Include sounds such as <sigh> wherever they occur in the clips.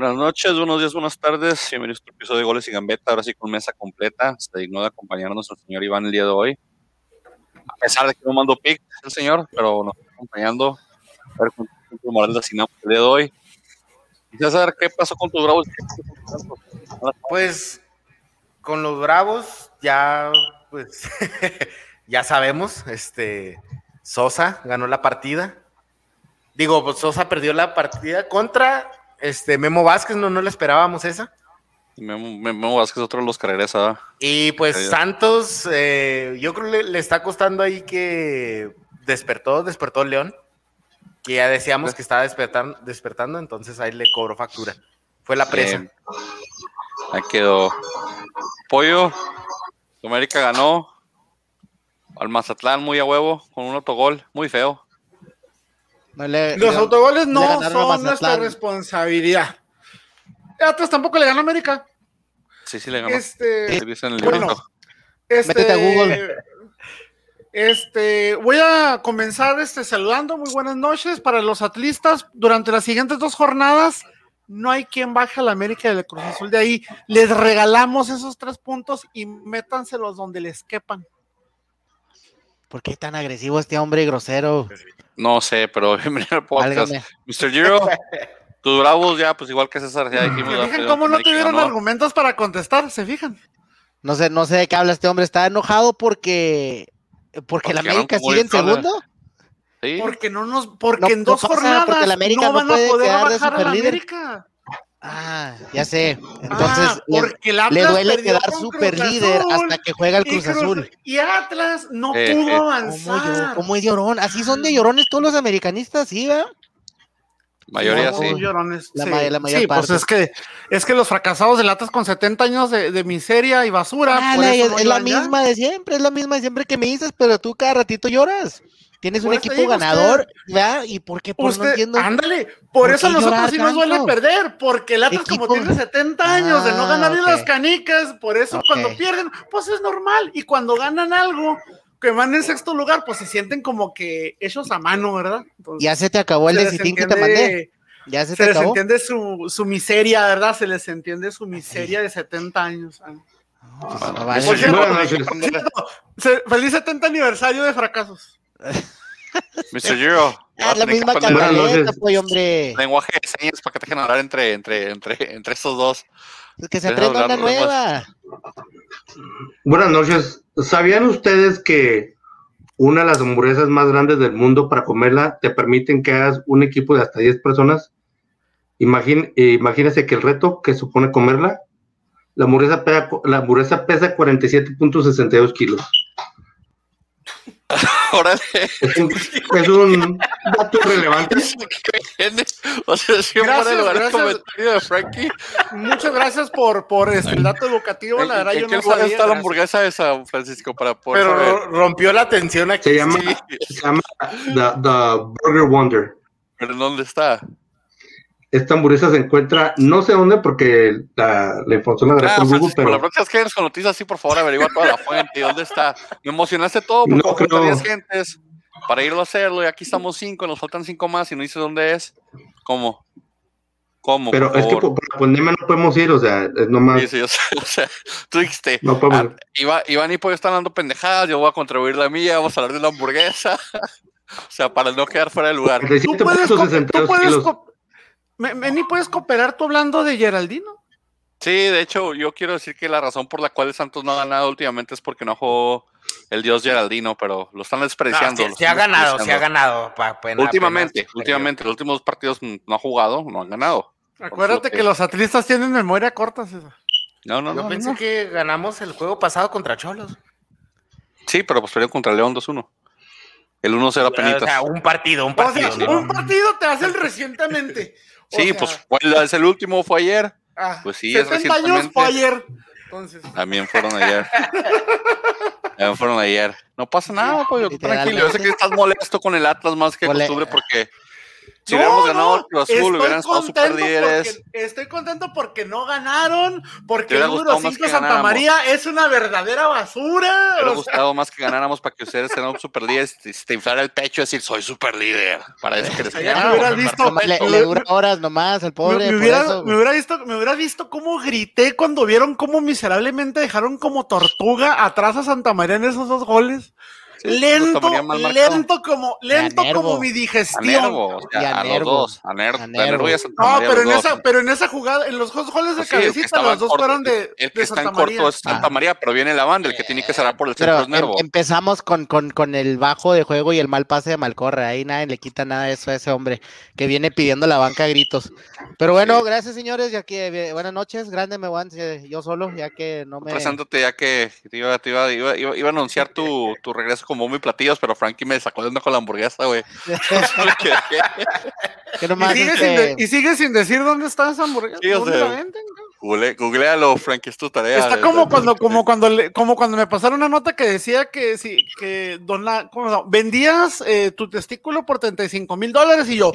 Buenas noches, buenos días, buenas tardes. Bienvenidos a otro episodio de Goles y Gambeta. Ahora sí con mesa completa. Se dignó de acompañarnos el señor Iván el día de hoy. A pesar de que no mando pick el señor, pero nos está acompañando. A ver cuánto moral asignamos el día de hoy. Quisiera saber qué pasó con tus bravos. Pues con los bravos ya, pues, <laughs> ya sabemos, este, Sosa ganó la partida. Digo, pues Sosa perdió la partida contra este Memo Vázquez, no, no le esperábamos esa. Memo, Memo Vázquez, otro de los que regresa. Y pues Santos, eh, yo creo que le, está costando ahí que despertó, despertó León, que ya decíamos que estaba despertando, despertando, entonces ahí le cobró factura. Fue la presa. ahí quedó. Pollo, América ganó al Mazatlán muy a huevo, con un autogol, muy feo. Los autogoles no son nuestra responsabilidad. Atlas tampoco le ganó a América. Sí, sí le ganó. Este, bueno, este, Métete a Google. Este, voy a comenzar este, saludando. Muy buenas noches para los atlistas. Durante las siguientes dos jornadas, no hay quien baje a la América del Cruz Azul de ahí. Les regalamos esos tres puntos y métanselos donde les quepan. ¿Por qué tan agresivo este hombre grosero? No sé, pero <laughs> bienvenido al podcast. Mr. Giro, <laughs> tus bravos ya, pues igual que César, ya dijimos. ¿Se fijan cómo no tuvieron argumentos para contestar? ¿Se fijan? No sé, no sé de qué habla este hombre. Está enojado porque, porque, la América sigue en segundo. ¿Sí? Porque no nos, porque en dos jornadas la América no, van a poder bajar a la América. Ah, ya sé. Entonces le, duele quedar super líder hasta que juega el Cruz, Azul. Y Atlas no eh, pudo eh, avanzar. ¿Cómo, es llorón? Así son de llorones todos los americanistas, ¿sí, va? Mayoría sí. Llorones, la, sí. la mayor sí, pues es que, es que los fracasados de Atlas con 70 años de, miseria y basura. Ah, es, la misma de siempre, es la misma de siempre que me dices, pero tú cada ratito lloras. Tienes un equipo ganador, ¿verdad? ¿Y por qué? Por no entiendo. Ándale, por, eso a nosotros sí nos duele perder, porque el Atlas como tiene 70 años de no ganar ni las canicas, por eso cuando pierden, pues es normal, y cuando ganan algo, que van en sexto lugar, pues se sienten como que hechos a mano, ¿verdad? ya se te acabó el decitín que te mandé. Ya se, te les entiende su, su, miseria, ¿verdad? Se les entiende su miseria de 70 años. feliz 70 aniversario de fracasos. <laughs> Mr. Giro. Es la misma camioneta, pues, hombre. Lenguaje de señas para que te dejen hablar entre, entre, entre, entre estos dos. Es que se aprenda una nueva. Buenas noches. ¿Sabían ustedes que una de las hamburguesas más grandes del mundo para comerla te permiten que hagas un equipo de hasta 10 personas? imagínese que el reto que supone comerla, la hamburguesa pesa, la hamburguesa pesa 47.62 kilos. <laughs> Órale. Es un, dato relevante. O sea, siempre lugar comentario de Frankie. Muchas gracias por, por este, el dato educativo. La verdad, yo no sabía. está la hamburguesa esa, Francisco? Para poder Pero rompió la atención aquí. Se llama, se llama the, the Burger Wonder. ¿Pero dónde está? Esta hamburguesa se encuentra, no sé dónde, porque la, la información la agarré ah, Google, pero... La próxima vez que vienes con noticias, sí, por favor, averigua toda la fuente y dónde está. Me emocionaste todo, porque no, 10 gentes para irlo a hacerlo, y aquí estamos cinco, nos faltan cinco más, y no dice dónde es. ¿Cómo? ¿Cómo? Pero es que por, la pandemia no podemos ir, o sea, es nomás. Sí, sí, o sea, <laughs> tú dijiste, no podemos. Ah, Iván, y Pollo están dando pendejadas, yo voy a contribuir la mía, vamos a hablar de la hamburguesa. <laughs> o sea, para no quedar fuera de lugar. ¿Tú puedes, ¿tú puedes, Meni, ¿puedes cooperar tú hablando de Geraldino? Sí, de hecho, yo quiero decir que la razón por la cual Santos no ha ganado últimamente es porque no jugó el dios Geraldino, pero lo están despreciando. Se ha ganado, se ha ganado. últimamente, últimamente, los últimos partidos no ha jugado, no han ganado. Acuérdate que, los atlistas tienen memoria corta, César. No, no, yo pensé que ganamos el juego pasado contra Cholos. Sí, pero pues perdieron contra León 2-1. El 1-0 apenas. O sea, un partido, un partido. Un partido te hacen recientemente. Sí, pues fue es el último, fue ayer. Ah, pues sí, es recientemente. años fue ayer. También fueron ayer. <laughs> También fueron ayer. No pasa nada, pues tranquilo. Yo sé que estás molesto con el Atlas más que costumbre porque Si hubiéramos ganado el Cruz Azul, hubieran estado super líderes. Estoy contento porque no ganaron, porque el número 5 Santa María es una verdadera basura. Me hubiera gustado más que ganáramos para que ustedes sean super líderes y te inflara el pecho y decir, soy super líder. Para eso que les <laughs> le, le, dura horas nomás al pobre. Me, hubiera, me, hubiera, visto, me hubiera visto cómo grité cuando vieron cómo miserablemente dejaron como tortuga atrás a Santa María en esos dos goles lento, lento como, lento como mi digestión. A, los dos, a Nervo. no, pero en, esa, pero en esa jugada, en los dos goles de pues cabecita, los dos fueron de, El que está en corto es Santa ah. María, pero viene la banda, el que tiene que cerrar por el centro es em, Nervo. empezamos con, con, con el bajo de juego y el mal pase de Malcorra, ahí nadie le quita nada de eso a ese hombre que viene pidiendo la banca a gritos. Pero bueno, gracias señores, ya que eh, buenas noches, grande me voy yo solo, ya que no me... Presántate ya que iba, iba, iba, iba, a anunciar tu, tu regreso como muy platillos, pero Frankie me sacó de onda con la hamburguesa, güey. <laughs> ¿Y, sigue sin, decir dónde está esa hamburguesa. ¿Dónde la venden? Google, googlealo, Frankie, es tu tarea. Está como cuando, como cuando, como cuando me pasaron una nota que decía que si, que don ¿cómo vendías eh, tu testículo por 35 mil dólares y yo,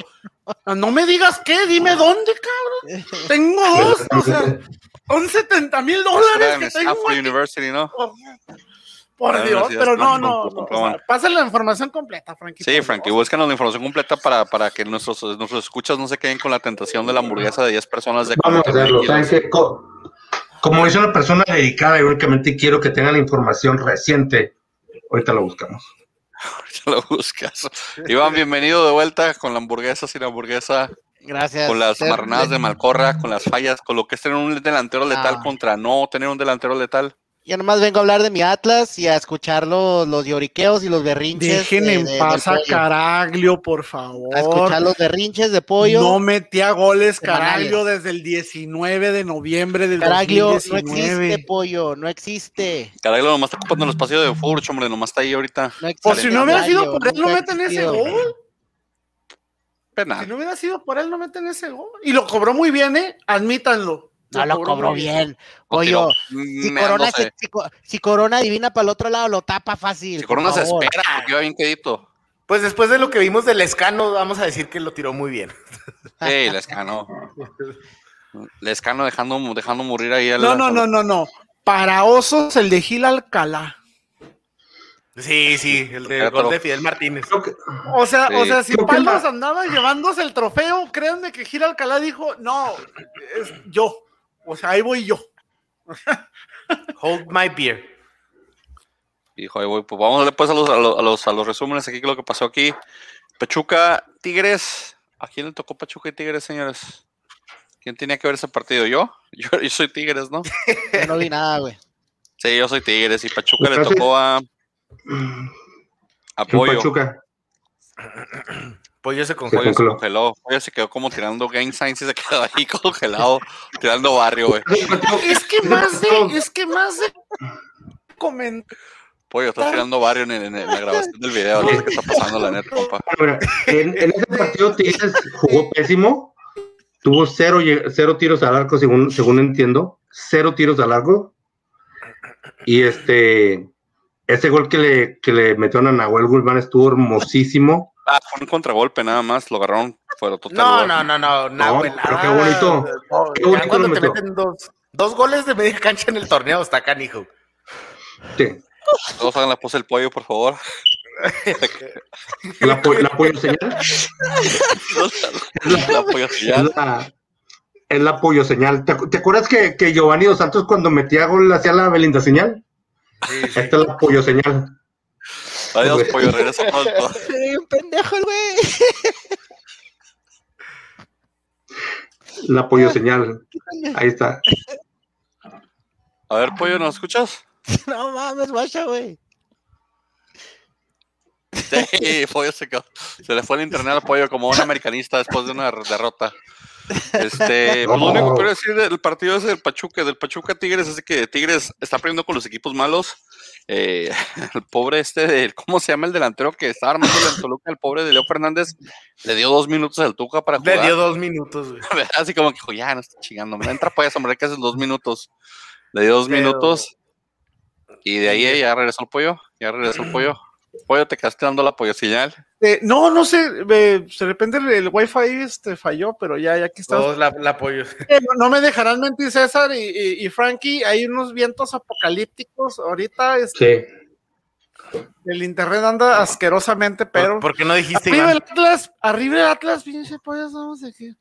no me digas qué, dime dónde, cabrón. <laughs> Tengo dos, o sea, son 70 mil dólares que tengo. University, ¿no? Por Dios, pero no, no, no pasen la información completa, Frankie. Sí, Frankie, búscanos la información completa para, para que nuestros, nuestros escuchas no se queden con la tentación de la hamburguesa de 10 personas de Vamos a hacerlo, como dice una persona dedicada, y únicamente quiero que tengan la información reciente. Ahorita lo buscamos. <laughs> Ahorita lo buscas. Iván, bienvenido de vuelta con la hamburguesa sin hamburguesa. Gracias. Con las marranadas de Malcorra, con las fallas, con lo que es tener un delantero letal ah. contra no tener un delantero letal. Ya nomás vengo a hablar de mi Atlas y a escuchar los, los lloriqueos y los berrinches. Dejen en paz a Caraglio, por favor. A escuchar los berrinches de pollo. No metía goles Caraglio desde el 19 de noviembre del Caraglio 2019. no existe, pollo, no existe. Caraglio nomás está ocupando el espacio de Furch, hombre, nomás está ahí ahorita. No por si no hubiera sido por él, no, meten ese gol. Pena. Si no hubiera sido por él, no meten ese gol. Y lo cobró muy bien, ¿eh? Admítanlo. No lo cobró bien. Oye, si, corona, divina para el otro lado, lo tapa fácil. Si Corona se espera, porque iba bien quedito. Pues después de lo que vimos del Escano, vamos a decir que lo tiró muy bien. Sí, el Escano. El Escano dejando, dejando morir ahí. no, no, no, no, no. Para osos, el de Gil Alcalá. Sí, sí, el de, gol de Fidel Martínez. O sea, o sea, si Palos andaba llevándose el trofeo, créanme que Gil Alcalá dijo, no, es yo. O sea, ahí voy yo. <laughs> Hold my beer. Hijo, ahí voy. Pues vamos a darle pues a los, a los, a los, resúmenes aquí, lo que pasó aquí. Pachuca, Tigres. ¿A quién le tocó Pachuca y Tigres, señores? ¿Quién tenía que ver ese partido? ¿Yo? <laughs> Yo, soy Tigres, ¿no? Yo no vi nada, güey. Sí, yo soy Tigres y Pachuca le tocó a. Apoyo. Pachuca. Pollo se congeló. Se congeló. Pollo se quedó como tirando game science y se quedó ahí <laughs> congelado, tirando barrio, güey. Es que más de, es que más de comentar. Pollo, está tirando barrio en, la grabación del video, no sé qué está pasando la neta, compa. En, en ese partido Tigres jugó pésimo, tuvo cero, cero tiros al arco, según, según entiendo, cero tiros al arco. Y este, ese gol que le, que le metieron a Nahuel Guzmán estuvo hermosísimo. Ah, fue un contragolpe nada más, lo agarraron fuera total. No, no, no, no, no, pero qué bonito. qué bonito cuando te meten dos, dos, goles de media cancha en el torneo, está canijo. Sí. Todos hagan la pose del pollo, por favor. ¿La, la pollo señal? <laughs> la, pollo señal. Es la, pollo señal. ¿Te, acuerdas que, que, Giovanni Dos Santos cuando metía gol hacía la Belinda señal? Sí, sí. Esta es la pollo señal. Adiós, pollo, regresa <laughs> pronto. Sí, un pendejo el güey. La pollo señal. Ahí está. A ver, pollo, ¿nos escuchas? <laughs> No mames, guacha, güey. Sí, pollo se quedó. Se le fue el internet al pollo como un americanista después de una derrota. Este, pues lo único que quiero decir del partido es del Pachuca, del Pachuca Tigres, es que Tigres está aprendiendo con los equipos malos. Eh, <laughs> el pobre este, de, ¿cómo se llama el delantero que estaba armando el Toluca? El pobre de Leo Fernández le dio dos minutos al Tuca para jugar. Le dio dos minutos, <laughs> Así como que dijo, ya no estoy chingando, me entra pues, hombre, que haces dos minutos. Le dio dos minutos y de ahí ya regresó el pollo, ya regresó el <clears throat> pollo. Pollo, te quedaste dando la pollo señal. Eh, no, no sé, de repente el, wifi este, falló, pero ya, ya aquí está. Todos la, apoyo. <laughs> Eh, no, me dejarán mentir César y, Frankie, hay unos vientos apocalípticos ahorita. Este, sí. El internet anda asquerosamente, pero. ¿Por, qué no dijiste Arriba el Atlas, arriba el Atlas, pinche pollo, vamos aquí.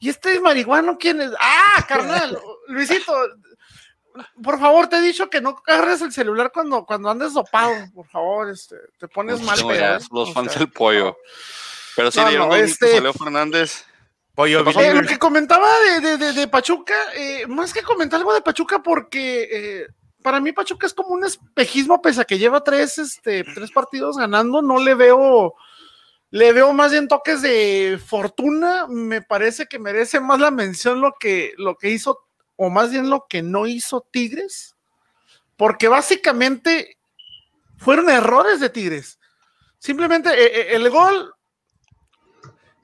¿Y este marihuano quién es? ¡Ah, carnal! <laughs> Luisito, por favor, te he dicho que no agarres el celular cuando, cuando andes dopado, por favor, este, te pones mal. ¿eh? los fans del pollo. Pero sí, no, este... Fernández. Pollo, eh, lo que comentaba de, de, de, Pachuca, eh, más que comentar algo de Pachuca, porque eh, para mí Pachuca es como un espejismo, pese a que lleva tres, este, tres partidos ganando, no le veo, le veo más bien toques de fortuna, me parece que merece más la mención lo que, lo que hizo o más bien lo que no hizo Tigres, porque básicamente fueron errores de Tigres. Simplemente eh, eh, el gol,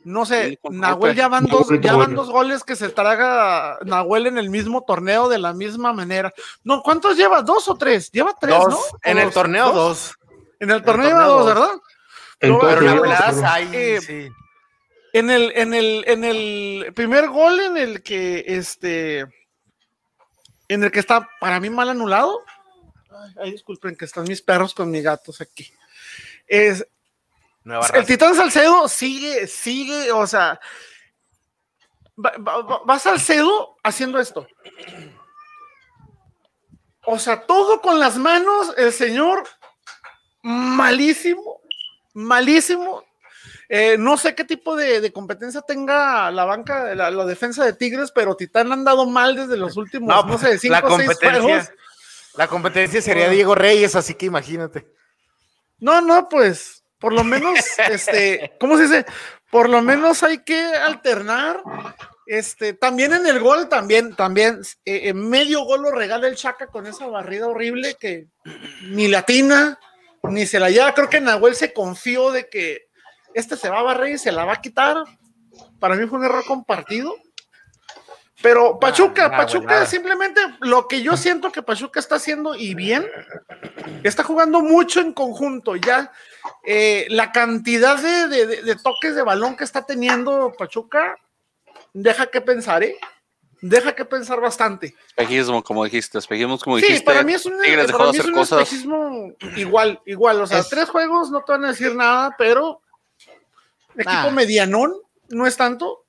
no sé, Nahuel ya van, dos, ya van dos goles que se traga Nahuel en el mismo torneo de la misma manera. No, ¿cuántos lleva? ¿Dos o tres? Lleva tres, ¿no? En el torneo dos. En el torneo lleva dos, ¿verdad? Eh, en el, en el, en el primer gol en el que este en el que está para mí mal anulado. Ay, disculpen que están mis perros con mis gatos aquí. Es, el Titán Salcedo sigue, sigue, o sea, va, Salcedo haciendo esto. O sea, todo con las manos, el señor malísimo, malísimo, eh, no sé qué tipo de, competencia tenga la banca, la, la, defensa de Tigres, pero Titán han dado mal desde los últimos, no, sé, cinco o seis juegos. La competencia sería Diego Reyes, así que imagínate. No, no, pues, por lo menos, <laughs> este, ¿cómo se dice? Por lo menos hay que alternar. Este, también en el gol, también, también, eh, en medio gol lo regala el Chaca con esa barrida horrible que ni latina, ni se la lleva. Creo que Nahuel se confió de que este se va a barrer y se la va a quitar. Para mí fue un error compartido. Pero Pachuca, Pachuca simplemente lo que yo siento que Pachuca está haciendo y bien, está jugando mucho en conjunto. Ya eh, la cantidad de, toques de balón que está teniendo Pachuca deja que pensar, ¿eh? Deja que pensar bastante. Espejismo, como dijiste, espejismo, como dijiste. Sí, para mí es un, para mí es un espejismo igual, igual. O sea, tres juegos no te van a decir nada, pero equipo medianón, no es tanto.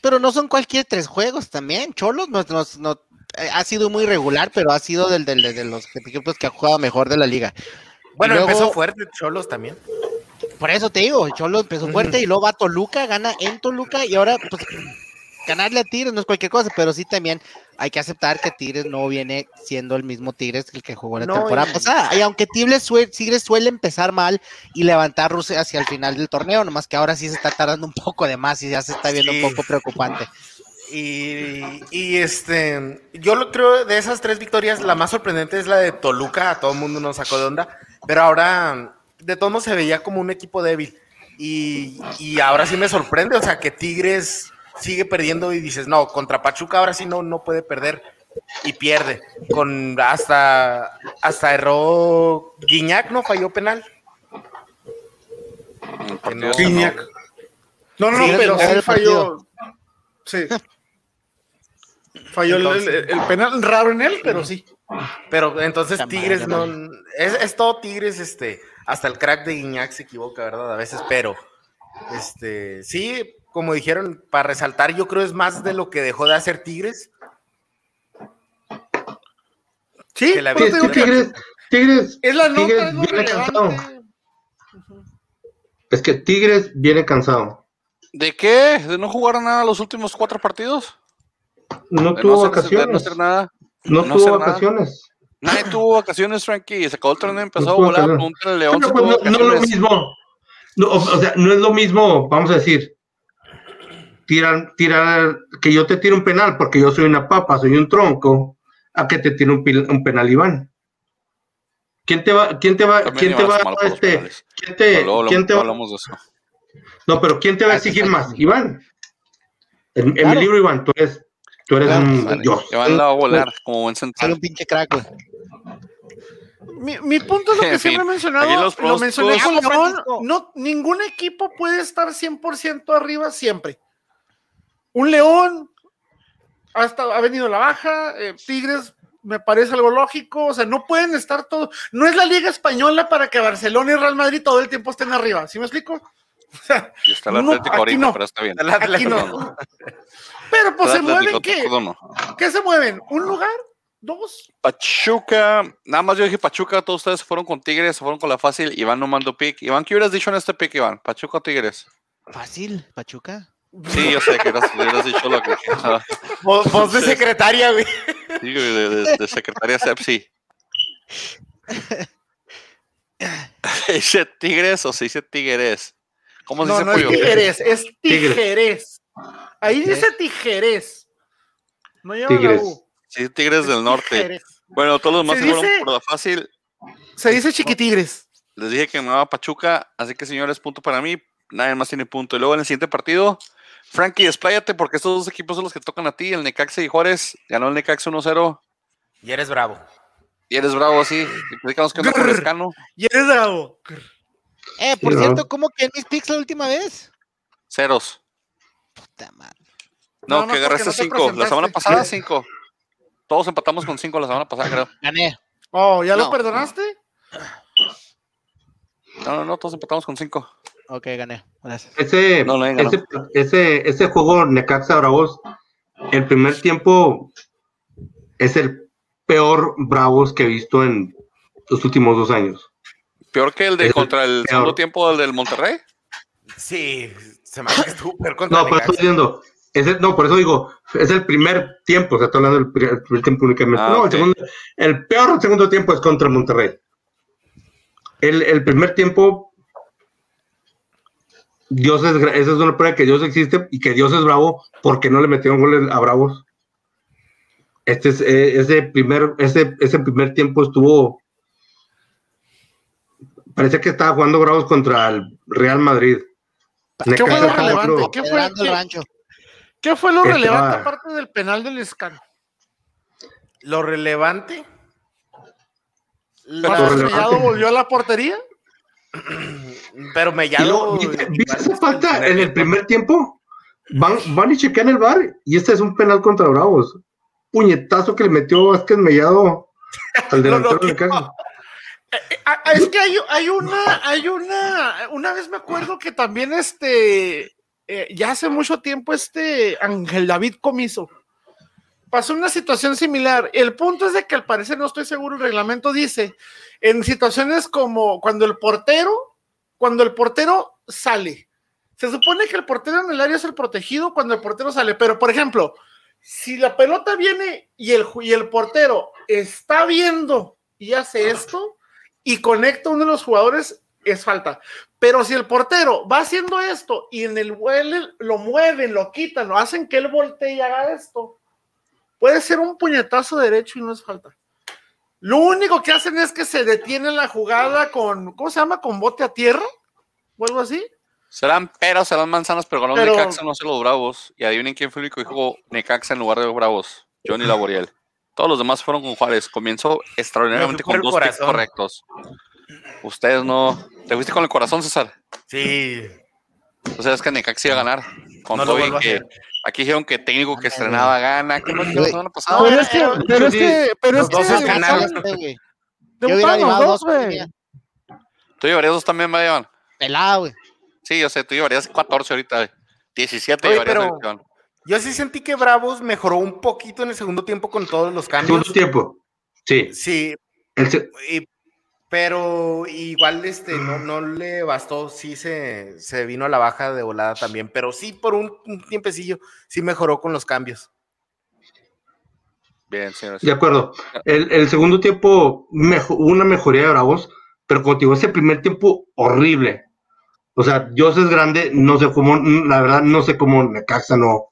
Pero no son cualquier tres juegos también. Cholos no, eh, ha sido muy regular, pero ha sido del, de los equipos que ha jugado mejor de la liga. Bueno, empezó fuerte Cholos también. Por eso te digo, Cholos empezó fuerte y luego va Toluca, gana en Toluca y ahora pues ganarle a Tigres no es cualquier cosa, pero sí también hay que aceptar que Tigres no viene siendo el mismo Tigres que el que jugó la temporada pasada. Y aunque Tigres suele, empezar mal y levantar Rusia hacia el final del torneo, nomás que ahora sí se está tardando un poco de más y ya se está viendo un poco preocupante. Y, este, yo lo creo de esas tres victorias, la más sorprendente es la de Toluca, a todo el mundo nos sacó de onda, pero ahora de todo modos se veía como un equipo débil. Y, y ahora sí me sorprende, o sea, que Tigres sigue perdiendo y dices, no, contra Pachuca ahora sí no, no puede perder y pierde. Con hasta hasta erró Guiñac, ¿no? Falló penal. No, Guiñac. No, no, no, pero sí falló. Sí. Falló el, penal raro en él, pero sí. Pero entonces Tigres no. Es, es, todo Tigres, este. Hasta el crack de Guiñac se equivoca, ¿verdad? A veces, pero. Este. Sí, como dijeron, para resaltar, yo creo es más de lo que dejó de hacer Tigres. Sí, que Tigres, Tigres, es la nota, Tigres viene cansado. Es que Tigres viene cansado. ¿De qué? ¿De no jugar nada los últimos cuatro partidos? No tuvo vacaciones. no hacer nada. No, tuvo vacaciones. Nadie tuvo vacaciones, Frankie. Se acabó el torneo y empezó a volar. el León. Pues, no, no, es lo mismo. o, sea, no es lo mismo, vamos a decir, tirar, tirar, que yo te tire un penal porque yo soy una papa, soy un tronco, a que te tire un, penal Iván. ¿Quién te va, quién te va, quién te va, este, quién te, quién te va? No, pero ¿quién te va a exigir más? Iván. En, mi libro, Iván, tú eres, tú eres un Iván la va a volar como buen central. un pinche crack, Mi, punto es lo que <laughs> siempre he mencionado, lo mencioné con León, no, ningún equipo puede estar 100% arriba siempre. Un León hasta ha venido la baja, eh, Tigres me parece algo lógico, o sea, no pueden estar todos, no es la Liga Española para que Barcelona y Real Madrid todo el tiempo estén arriba, ¿sí me explico? O sea, y está el Atlético ahorita, pero está bien. Pero pues se mueven, ¿qué? ¿Qué se mueven? ¿Un lugar? ¿Dos? Pachuca, nada más yo dije Pachuca, todos ustedes fueron con Tigres, se fueron con la fácil, Iván no mandó pick. Iván, ¿qué hubieras dicho en este pick, Iván? ¿Pachuca o Tigres? Fácil, Pachuca. Sí, yo sé que hubieras, dicho lo que. Vos, de secretaria, güey. Sí, de, de, secretaria Sepsi. ¿Se <laughs> dice Tigres o se dice Tigres? ¿Cómo se no, dice no es Tigres, es <laughs> Tijeres. Ahí dice Tijeres. No lleva la U. Sí, Tigres del Norte. Bueno, todos los demás se, fueron por la fácil. Se dice Chiquitigres. Les dije que me va Pachuca, así que señores, punto para mí. Nadie más tiene punto. Y luego en el siguiente partido, Frankie, despláyate porque estos dos equipos son los que tocan a ti, el Necaxa y Juárez. Ganó el Necaxa 1-0. Y eres bravo. Y eres bravo, sí. Platicamos que no con Escano. Y eres bravo. Eh, por cierto, ¿cómo que en mis picks la última vez? Ceros. Puta madre. No, que agarraste cinco. la semana pasada, cinco. Todos empatamos con cinco la semana pasada, creo. Gané. Oh, ¿ya lo perdonaste? No, no, no, todos empatamos con cinco. Ok, gané. Gracias. Ese, ese, ese, ese, juego Necaxa Bravos, el primer tiempo es el peor Bravos que he visto en los últimos dos años. ¿Peor que el de contra el segundo tiempo del del Monterrey? Sí, se me hace súper contra No, pero estoy diciendo, no, por eso digo, es el primer tiempo, o sea, estoy hablando del primer, tiempo únicamente. Ah, no, el, segundo, el peor segundo tiempo es contra Monterrey. El, el primer tiempo, Dios es, esa es una prueba que Dios existe y que Dios es bravo porque no le metieron goles a Bravos. Este es, eh, ese, primer, ese, ese primer tiempo estuvo. Parecía que estaba jugando Bravos contra el Real Madrid. ¿Qué fue lo relevante? ¿Qué fue, el ¿Qué fue lo relevante aparte del penal del escano? Lo relevante. ¿Mellado volvió a la portería? Pero Mellado. ¿Viste esa falta en el primer tiempo? Van, van y chequean el bar y este es un penal contra Bravos. Puñetazo que le metió Vázquez Mellado <laughs> al delantero de casa. Eh, eh, ah, es que hay, hay, una, hay una, una vez me acuerdo que también este, eh, ya hace mucho tiempo este Ángel David Comiso pasó una situación similar. El punto es de que al parecer, no estoy seguro, el reglamento dice, en situaciones como cuando el portero, cuando el portero sale, se supone que el portero en el área es el protegido cuando el portero sale, pero por ejemplo, si la pelota viene y el, y el portero está viendo y hace esto y conecta a uno de los jugadores, es falta. Pero si el portero va haciendo esto y en el vuelo lo mueven, lo quitan, lo hacen que él voltee y haga esto, puede ser un puñetazo derecho y no es falta. Lo único que hacen es que se detiene la jugada con, ¿cómo se llama? Con bote a tierra o algo así. Serán peras, serán manzanas, pero ganó Necaxa, no sé los Bravos. Y adivinen quién fue el único que jugó Necaxa en lugar de los Bravos. Johnny Laboriel. Todos los demás fueron con Juárez. Comenzó extraordinariamente con dos picks correctos. Ustedes no. ¿Te fuiste con el corazón, César? Sí. O sea, es que Necaxa iba a ganar. Con todo y que aquí dijeron que técnico que estrenaba gana. ¿Qué no la semana pasada? Pero es que, pero es que, pero es que. Yo hubiera llevado dos, güey. Tú llevarías dos también, Marian. Pelado, güey. Sí, yo sé, tú llevarías 14 ahorita, 17 Oye, pero Yo sí sentí que Bravos mejoró un poquito en el segundo tiempo con todos los cambios. Segundo tiempo, sí. Sí. Y pero igual este no, no le bastó, sí se, vino a la baja de volada también, pero sí por un, tiempecillo sí mejoró con los cambios. Bien, señor. De acuerdo. El, segundo tiempo, una mejoría de Bravos, pero contigo ese primer tiempo horrible. O sea, Dios es grande, no sé cómo, la verdad, no sé cómo Necaxa no,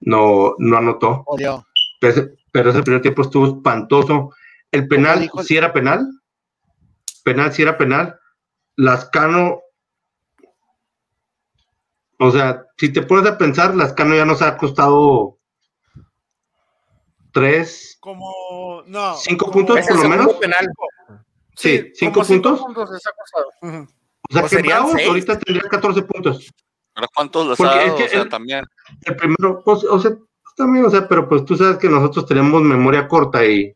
no, no anotó. Pero, pero, ese primer tiempo estuvo espantoso. El penal, si era penal, penal, si era penal, Lascano, o sea, si te pones a pensar, Lascano ya nos ha costado tres, como, no, cinco puntos por lo menos. Sí, cinco puntos. O sea, que Bravos ahorita tendría 14 puntos. ¿Pero cuántos los ha dado? o sea, también. El primero, pues, o sea, también, o sea, pero pues tú sabes que nosotros tenemos memoria corta y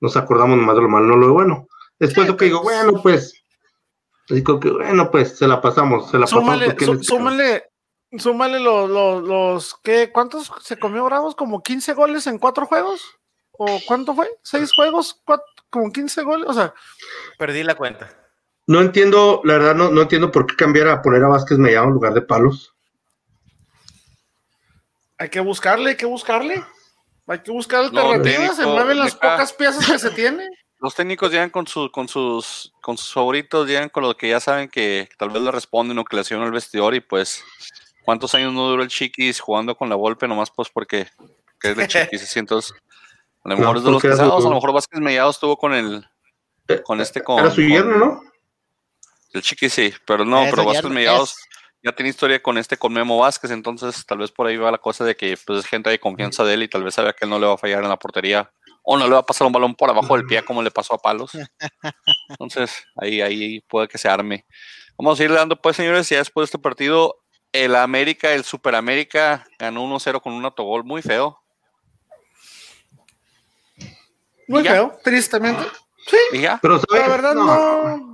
nos acordamos más de lo malo, no lo bueno. Después lo que digo, bueno, pues, digo que, bueno, pues, se la pasamos, se la súmale, pasamos. súmale, súmale los, los, los, ¿qué? ¿Cuántos se comió Bravos? ¿Como 15 goles en cuatro juegos? ¿O cuánto fue? ¿Seis juegos? Cuatro, ¿Como 15 goles? O sea. Perdí la cuenta. No entiendo, la verdad, no, no entiendo por qué cambiar a poner a Vázquez Mellado en lugar de Palos. Hay que buscarle, hay que buscarle. Hay que buscar alternativas, se mueven las pocas piezas que se tienen. Los técnicos llegan con, con, sus, con sus favoritos, llegan con lo que ya saben que, tal vez le responden o que le el vestidor y pues cuántos años no duró el Chiquis jugando con la golpe nomás pues porque es de Chiquis, <laughs> entonces a lo mejor es de los casados, a lo mejor Vázquez Mellado estuvo con el eh, con este con, Era su yerno, ¿no? El Chiquis sí, pero no, pero Vázquez Mediados ya tiene historia con este, con Memo Vázquez, entonces tal vez por ahí va la cosa de que pues es gente de confianza de él y tal vez sabe que él no le va a fallar en la portería o no le va a pasar un balón por abajo del pie como le pasó a Palos. <laughs> Entonces ahí, ahí puede que se arme. Vamos a ir dando pues señores, ya después de este partido, el América, el Super América ganó 1-0 con un autogol muy feo. Muy feo, tristemente. Sí, pero la verdad no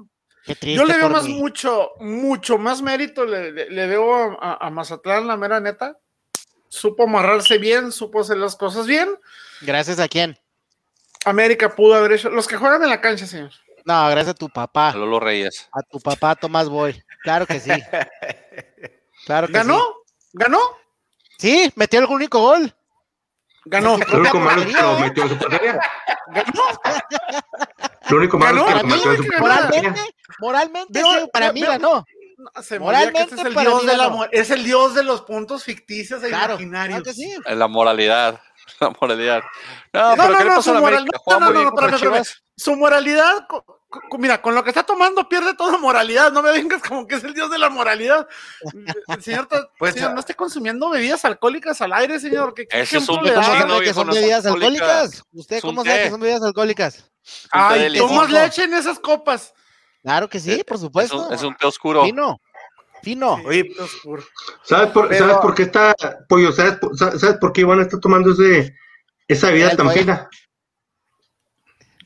yo le veo más mucho, mucho más mérito, le, le, veo a, Mazatlán, la mera neta. Supo amarrarse bien, supo hacer las cosas bien. ¿Gracias a quién? América pudo haber hecho. Los que juegan en la cancha, señor. No, gracias a tu papá. A Lolo Reyes. A tu papá, Tomás Boy. Claro que sí. <laughs> Claro ¿Ganó? ¿Ganó? Sí, metió el único gol. Ganó. El único malo que lo metió en su portería. Ganó. Lo único malo es que lo metió en su Moralmente, moralmente para mí ganó. Moralmente es el, dios de la, es el dios de los puntos ficticios e imaginarios. La moralidad. <laughs> La moralidad. No, no, pero no, no, su, moral, no, no, no, no, su moralidad mira, con lo que está tomando pierde toda moralidad. No me vengas como que es el dios de la moralidad. señor, <laughs> pues, señor no esté consumiendo bebidas alcohólicas al aire, señor. ¿Qué, qué ejemplo le da? que son bebidas alcohólicas? ¿Usted cómo sabe que son bebidas alcohólicas? Ay, tomas leche en esas copas. Claro que sí, eh, por supuesto. Es un, té oscuro. Fino. Fino. Oye, oscuro. ¿Sabes por, ¿sabes por qué está, pollo? ¿Sabes, ¿Sabes por qué Iván está tomando ese, esa bebida tan fina?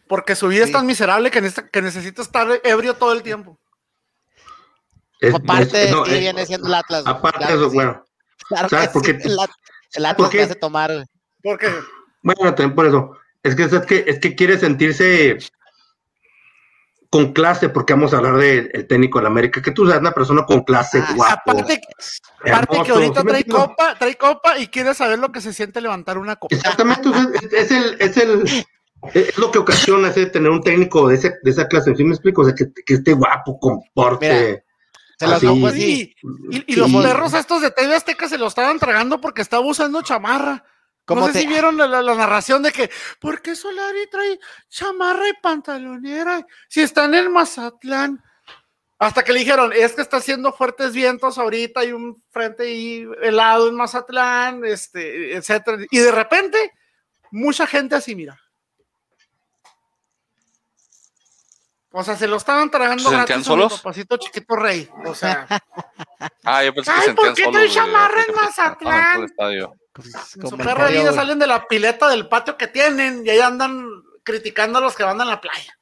Porque su vida es tan miserable que, necesita, estar ebrio todo el tiempo. aparte de que viene siendo el Atlas. Aparte de eso, bueno. ¿Sabes por qué? El, Atlas te hace tomar. ¿Por qué? Bueno, también por eso. Es que, es que, es que quiere sentirse con clase, porque vamos a hablar del técnico de la América, que tú seas una persona con clase, ah, guapo. Aparte, aparte que ahorita trae copa, trae copa y quiere saber lo que se siente levantar una copa. Exactamente, es, el, es el, es lo que ocasiona ese tener un técnico de, ese, de esa clase. ¿Sí me explico? O sea, que, que esté guapo, comporte. se así. y, y, los perros estos de TV Azteca se lo estaban tragando porque estaba usando chamarra. No sé si vieron la, narración de que, ¿por qué Solari trae chamarra y pantalonera? Si está en el Mazatlán. Hasta que le dijeron, es que está haciendo fuertes vientos ahorita, hay un frente ahí helado en Mazatlán, este, etcétera. Y de repente, mucha gente así, mira. O sea, se lo estaban tragando ¿Se sentían solos? papacito chiquito rey. O sea. <laughs> ah, yo pensé que Ay, sentían ¿por qué trae chamarra en Mazatlán? En su perra vida salen de la pileta del patio que tienen y ahí andan criticando a los que van a la playa.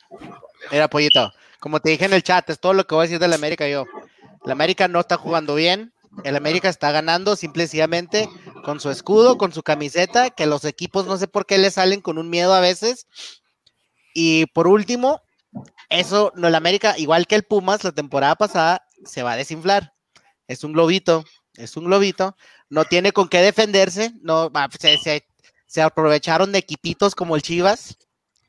Mira, pollito, como te dije en el chat, es todo lo que voy a decir del América yo. El América no está jugando bien. El América está ganando simplemente con su escudo, con su camiseta, que los equipos no sé por qué le salen con un miedo a veces. Y por último, eso, no, el América, igual que el Pumas, la temporada pasada, se va a desinflar. Es un globito, es un globito. No tiene con qué defenderse. No, se, se, aprovecharon de equipitos como el Chivas.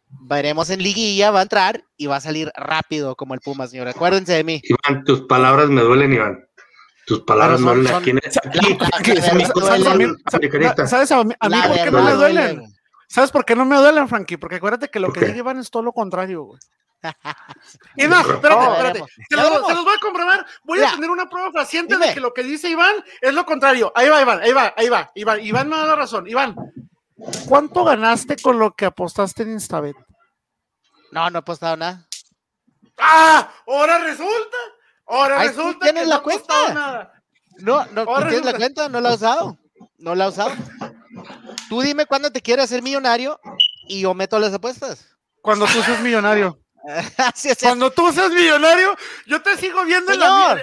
Veremos en liguilla, va a entrar y va a salir rápido como el Pumas, señor. Acuérdense de mí. Iván, tus palabras me duelen, Iván. Tus palabras me duelen. Aquí, <laughs> ¿Sabes a mí, por qué no me duelen? ¿Sabes por qué no me duelen, Frankie? Porque acuérdate que lo que dice Iván es todo lo contrario, güey. Y no, espérate, espérate. Se, los, voy a comprobar. Voy a tener una prueba fehaciente de que lo que dice Iván es lo contrario. Ahí va, Iván, ahí va, ahí va. Iván, Iván me da la razón. Iván, ¿cuánto ganaste con lo que apostaste en Instabet? No, no he apostado nada. ¡Ah! Ahora resulta. Ahora resulta. ¿Tienes la cuenta? No, no, ¿tienes la cuenta? No la has usado. No la has usado. Tú dime cuándo te quieres hacer millonario y yo meto las apuestas. Cuando tú seas millonario. <laughs> Cuando tú seas millonario, yo te sigo viendo en la,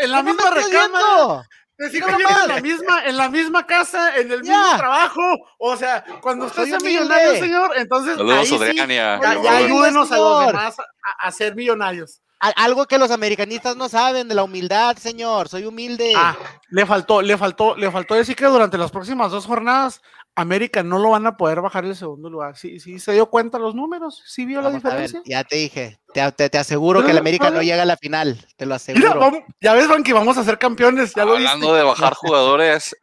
en la, misma recámara. Te sigo viendo en la misma, en la misma casa, en el mismo trabajo. O sea, cuando usted sea millonario, señor, entonces ahí ya, ayúdenos a los demás a, ser millonarios. Algo que los americanistas no saben de la humildad, señor. Soy humilde. Ah, le faltó, le faltó, le faltó decir que durante las próximas dos jornadas América no lo van a poder bajar el segundo lugar. Sí, sí, se dio cuenta los números, sí vio la diferencia. ya te dije, te, te, aseguro que el América no llega a la final, te lo aseguro. ya ves, que vamos a ser campeones, ya Hablando de bajar jugadores,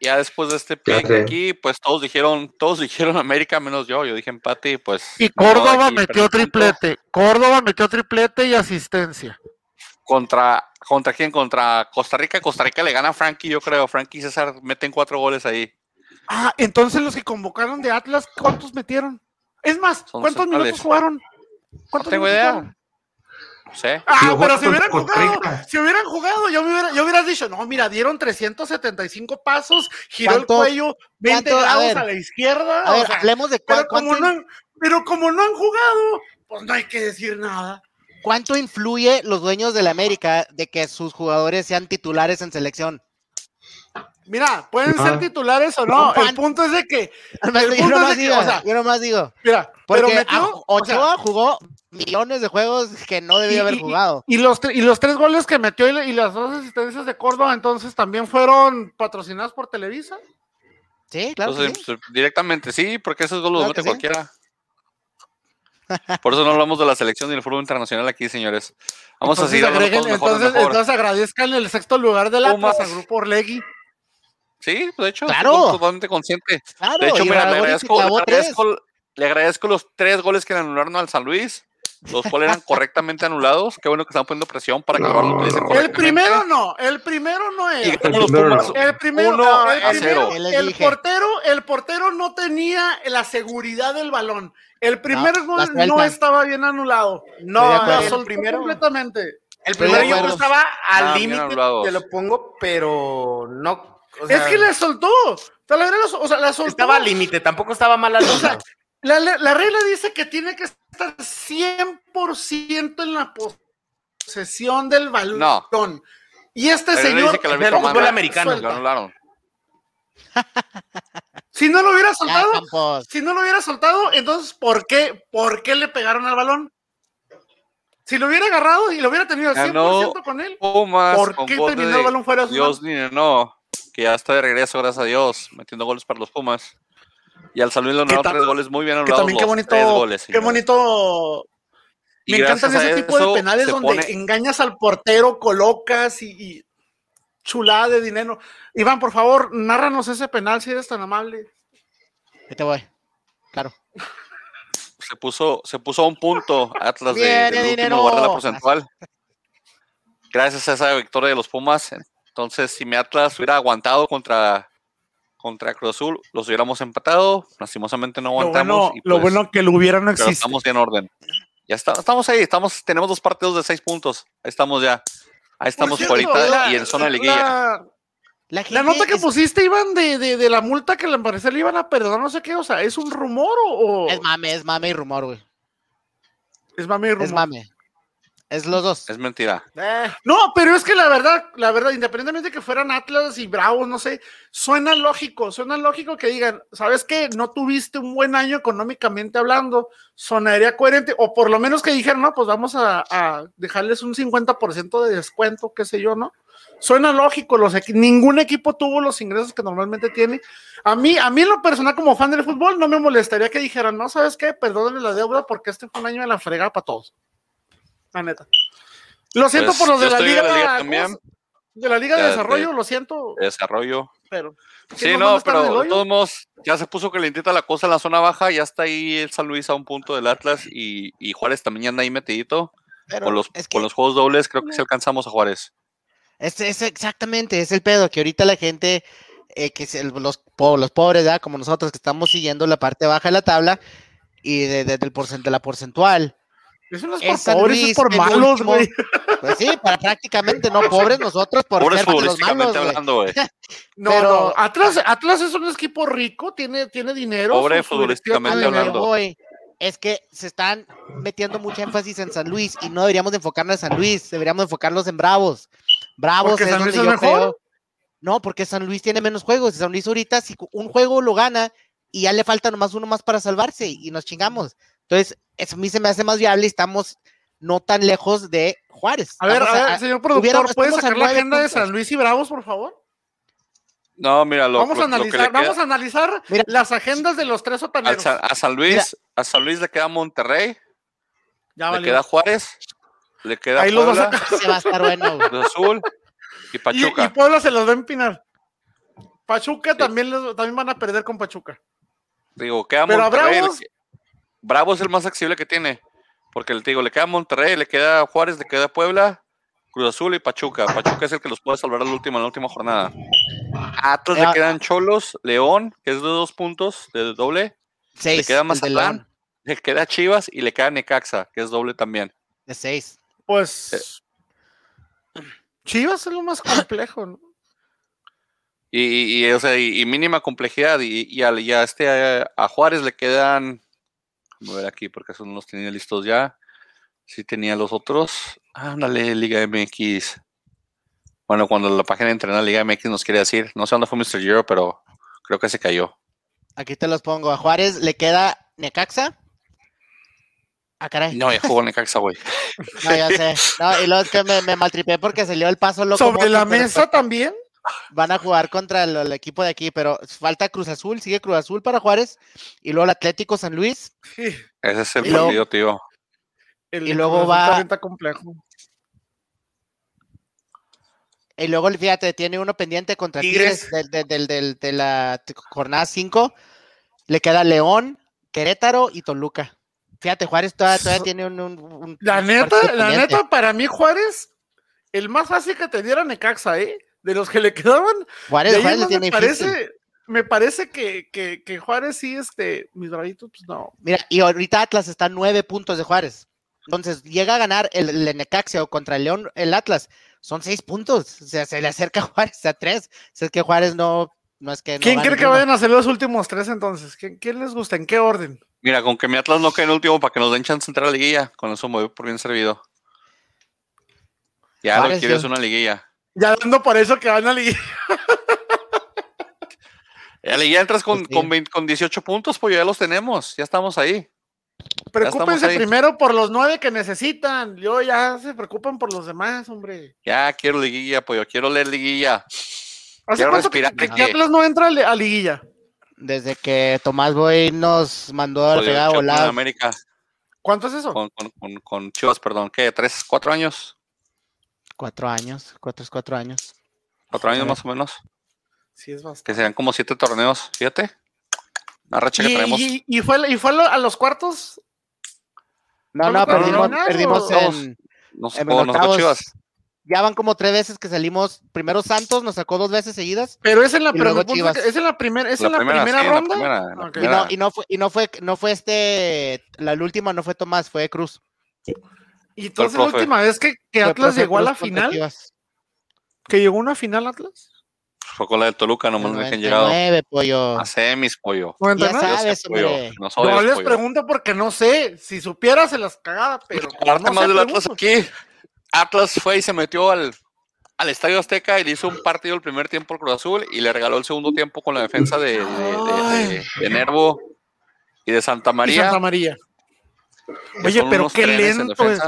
ya después de este pick aquí, pues todos dijeron, todos dijeron América menos yo, yo dije empate y pues. Y Córdoba metió triplete, Córdoba metió triplete y asistencia. Contra, ¿Contra quién? Contra Costa Rica. Costa Rica le gana a Frankie, yo creo. Frankie y César meten cuatro goles ahí. Ah, entonces los que convocaron de Atlas, ¿cuántos metieron? Es más, ¿cuántos minutos jugaron? ¿Cuántos no tengo idea. No sé. Ah, pero si hubieran jugado, si hubieran jugado, yo, me hubiera, yo hubieras dicho, no, mira, dieron 375 pasos, giró el cuello 20 grados a, la izquierda. A ver, hablemos de pero como, no han, pero como no han jugado, pues no hay que decir nada. ¿Cuánto influye los dueños de la América de que sus jugadores sean titulares en selección? Mira, pueden ser titulares o no. El punto es de que. <laughs> yo, no más digo, yo nomás digo. Mira, pero metió, Ochoa jugó millones de juegos que no debía haber jugado. Y, los, y los tres goles que metió y, las dos asistencias de Córdoba, entonces también fueron patrocinados por Televisa. Sí, claro. Pues, directamente sí, porque esos goles los mete cualquiera. Por eso no hablamos de la selección ni el fútbol internacional aquí, señores. Vamos a seguir entonces, entonces agradezcan el sexto lugar del Atlas al grupo Orlegui. Sí, de hecho, claro. totalmente consciente. de hecho, mira, le, agradezco, le, agradezco, los tres goles que le anularon al San Luis, los cuales eran <laughs> correctamente anulados. Qué bueno que están poniendo presión para que lo utilicen El primero no, el primero no es. El primero, no. el, primero el, portero, el portero no tenía la seguridad del balón. El primer gol no estaba bien anulado. No, el primero completamente. El primero yo estaba al límite, te lo pongo, pero no es que la soltó. O sea, la soltó. Estaba al límite, tampoco estaba mal o sea, la, regla dice que tiene que estar 100% en la posesión del balón. No. Y este señor dice que el fútbol americano lo anularon. Si no lo hubiera soltado, si no lo hubiera soltado, entonces ¿por qué, ¿por qué le pegaron al balón? Si lo hubiera agarrado y lo hubiera tenido al 100% con él, ¿por qué terminó el balón fuera de su Dios ni no que ya está de regreso, gracias a Dios, metiendo goles para los Pumas. Y al salir le tres goles muy bien anulados. También qué bonito, goles, qué bonito. Me encantan ese tipo de penales donde engañas al portero, colocas y, chulada de dinero. Iván, por favor, nárranos ese penal si eres tan amable. Ahí te voy. Claro. Se puso, se puso a un punto Atlas de, del último lugar de la porcentual. Gracias a esa victoria de los Pumas, entonces, si mi Atlas hubiera aguantado contra, contra Cruz Azul, los hubiéramos empatado. Lastimosamente no aguantamos. Lo bueno, pues, que lo hubiera no existe. estamos en orden. Ya está, estamos ahí, estamos, tenemos dos partidos de seis puntos. Ahí estamos ya. Ahí estamos por y en zona de liguilla. La, nota que pusiste, Iván, de, de, de, la multa que al parecer le iban a perdonar, no sé qué, o sea, ¿es un rumor o...? Es mame, es mame y rumor, güey. Es mame y rumor. Es mame. Es los dos. Es mentira. Eh, no, pero es que la verdad, la verdad, independientemente de que fueran Atlas y Bravos, no sé, suena lógico, suena lógico que digan, ¿sabes qué? No tuviste un buen año económicamente hablando, sonaría coherente, o por lo menos que dijeran, no, pues vamos a, dejarles un 50% de descuento, qué sé yo, ¿no? Suena lógico, los ningún equipo tuvo los ingresos que normalmente tiene. A mí, a mí en lo personal, como fan del fútbol, no me molestaría que dijeran, no, ¿sabes qué? Perdónenle la deuda porque este fue un año de la fregada para todos la neta. Lo siento pues, por los de la liga, de la Liga de Desarrollo, lo siento. Desarrollo. Pero. Sí, no, pero de todos modos, ya se puso que le intenta la cosa en la zona baja, ya está ahí el San Luis a un punto del Atlas y, Juárez también anda ahí metidito. con, los, con los juegos dobles, creo que si alcanzamos a Juárez. Es, es exactamente, es el pedo, que ahorita la gente, eh, que los, los pobres, ¿verdad? como nosotros que estamos siguiendo la parte baja de la tabla y de, de, del porcent, de la porcentual, Eso no es por pobres, es por malos, güey. Pues sí, para prácticamente no pobres nosotros por pobres ser los malos, hablando, güey. <laughs> no, Pero, Atlas, Atlas es un equipo rico, tiene, tiene dinero. Pobre futbolísticamente hablando. es que se están metiendo mucho énfasis en San Luis y no deberíamos enfocarnos en San Luis, deberíamos enfocarnos en Bravos. Bravos es donde yo mejor? creo. No, porque San Luis tiene menos juegos. San Luis ahorita, si un juego lo gana y ya le falta nomás uno más para salvarse y nos chingamos. Entonces, eso a mí se me hace más viable y estamos no tan lejos de Juárez. A ver, a, ver, señor productor, ¿puedes sacar la agenda de San Luis y Bravos, por favor? No, mira, lo, vamos, a analizar, vamos a analizar las agendas de los tres sotaneros. A, San Luis, a San Luis le queda Monterrey, le queda Juárez, le queda Ahí Puebla, Se va a estar bueno. <laughs> Azul y Pachuca. Y, Puebla se los va a empinar. Pachuca también, también van a perder con Pachuca. Digo, queda Monterrey. Bravo es el más accesible que tiene. Porque le digo, le queda Monterrey, le queda Juárez, le queda Puebla, Cruz Azul y Pachuca. Pachuca es el que los puede salvar en la última, en la última jornada. A Atlas le ah. quedan Cholos, León, que es de dos puntos, de doble. Seis. Le queda Mazatlán, le queda Chivas y le queda Necaxa, que es doble también. De seis. Pues. Chivas es lo más complejo, ¿no? Y, y, o sea, y, mínima complejidad. Y, y, a, este, a Juárez le quedan Voy a ver aquí porque eso no los tenía listos ya. Sí tenía los otros. Ándale, Liga MX. Bueno, cuando la página de entrenar Liga MX nos quiere decir, no sé dónde fue Mr. Giro, pero creo que se cayó. Aquí te los pongo. A Juárez le queda Necaxa. Ah, caray. No, ya jugó Necaxa, güey. <laughs> no, ya sé. No, y luego es que me, me maltripé porque salió el paso loco. ¿Sobre la mesa también? Van a jugar contra el, equipo de aquí, pero falta Cruz Azul, sigue Cruz Azul para Juárez, y luego el Atlético San Luis. Ese es el partido, tío. y luego va. complejo. Y luego, fíjate, tiene uno pendiente contra Tigres, de la jornada 5. Le queda León, Querétaro y Toluca. Fíjate, Juárez todavía, tiene un, La neta, la neta, para mí, Juárez, el más fácil que te diera Necaxa, ¿eh? De los que le quedaban. Juárez, me parece, me parece que, que, Juárez sí, este, mis bravitos, pues no. Mira, y ahorita Atlas está nueve puntos de Juárez. Entonces, llega a ganar el, el o contra el León, el Atlas, son seis puntos. O sea, se le acerca a <laughs> Juárez a tres. O es que Juárez no, no es que. ¿Quién cree que vayan a ser los últimos tres entonces? ¿Quién, les gusta? ¿En qué orden? Mira, con que mi Atlas no quede en último para que nos den chance de entrar a la liguilla, con eso me voy por bien servido. Ya lo quieres una liguilla. Ya dando por eso que van a ligar. Ya entras con, con, 18 puntos, pues ya los tenemos, ya estamos ahí. Preocúpense primero por los nueve que necesitan. Yo ya se preocupan por los demás, hombre. Ya quiero liguilla, pues yo quiero leer liguilla. quiero respirar. Que, que, Atlas no entra a liguilla. Desde que Tomás Boy nos mandó pegado volar. América. ¿Cuánto es eso? Con, con, con, Chivas, perdón, ¿qué? ¿Tres, cuatro años? Cuatro años, cuatro, cuatro años. Cuatro años más o menos. Sí, es bastante. Que serían como siete torneos, fíjate. Una racha que tenemos. Y, fue, ¿Y fue a los cuartos? No, no, perdimos, perdimos en, no sé, en Chivas. Ya van como tres veces que salimos. Primero Santos nos sacó dos veces seguidas. Pero es en la, primera, es en la, primera, es en la primera, ronda. Y, no, y, no, fue, y no fue, no fue este, la, la última no fue Tomás, fue Cruz. Y entonces la última vez que, Atlas llegó a la final, que llegó a una final Atlas. Fue con la del Toluca, nomás me dejen llegado. pollo. A semis, pollo. Ya sabes, pollo. No, no les pregunto porque no sé. Si supiera, se las cagaba, pero. Aparte más del Atlas aquí. Atlas fue y se metió al, al Estadio Azteca y le hizo un partido el primer tiempo al Cruz Azul y le regaló el segundo tiempo con la defensa de, de, de Nervo y de Santa María. Santa María. <laughs> Oye, pero qué lento es,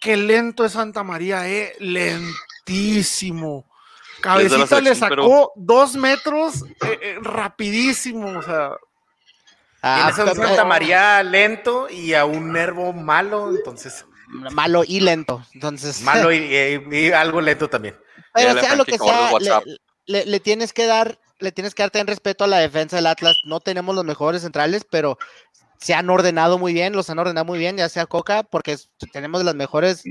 qué lento es Santa María, eh, lentísimo. Cabecita le sacó dos metros eh, eh, rapidísimo, o sea. Ah, a un Santa María lento y a un Nervo malo, entonces. Malo y lento, entonces. Malo y, <laughs> algo lento también. Pero sea lo que sea, le, le, tienes que dar, le tienes que dar en respeto a la defensa del Atlas. No tenemos los mejores centrales, pero se han ordenado muy bien, los han ordenado muy bien, ya sea Coca, porque tenemos de las mejores,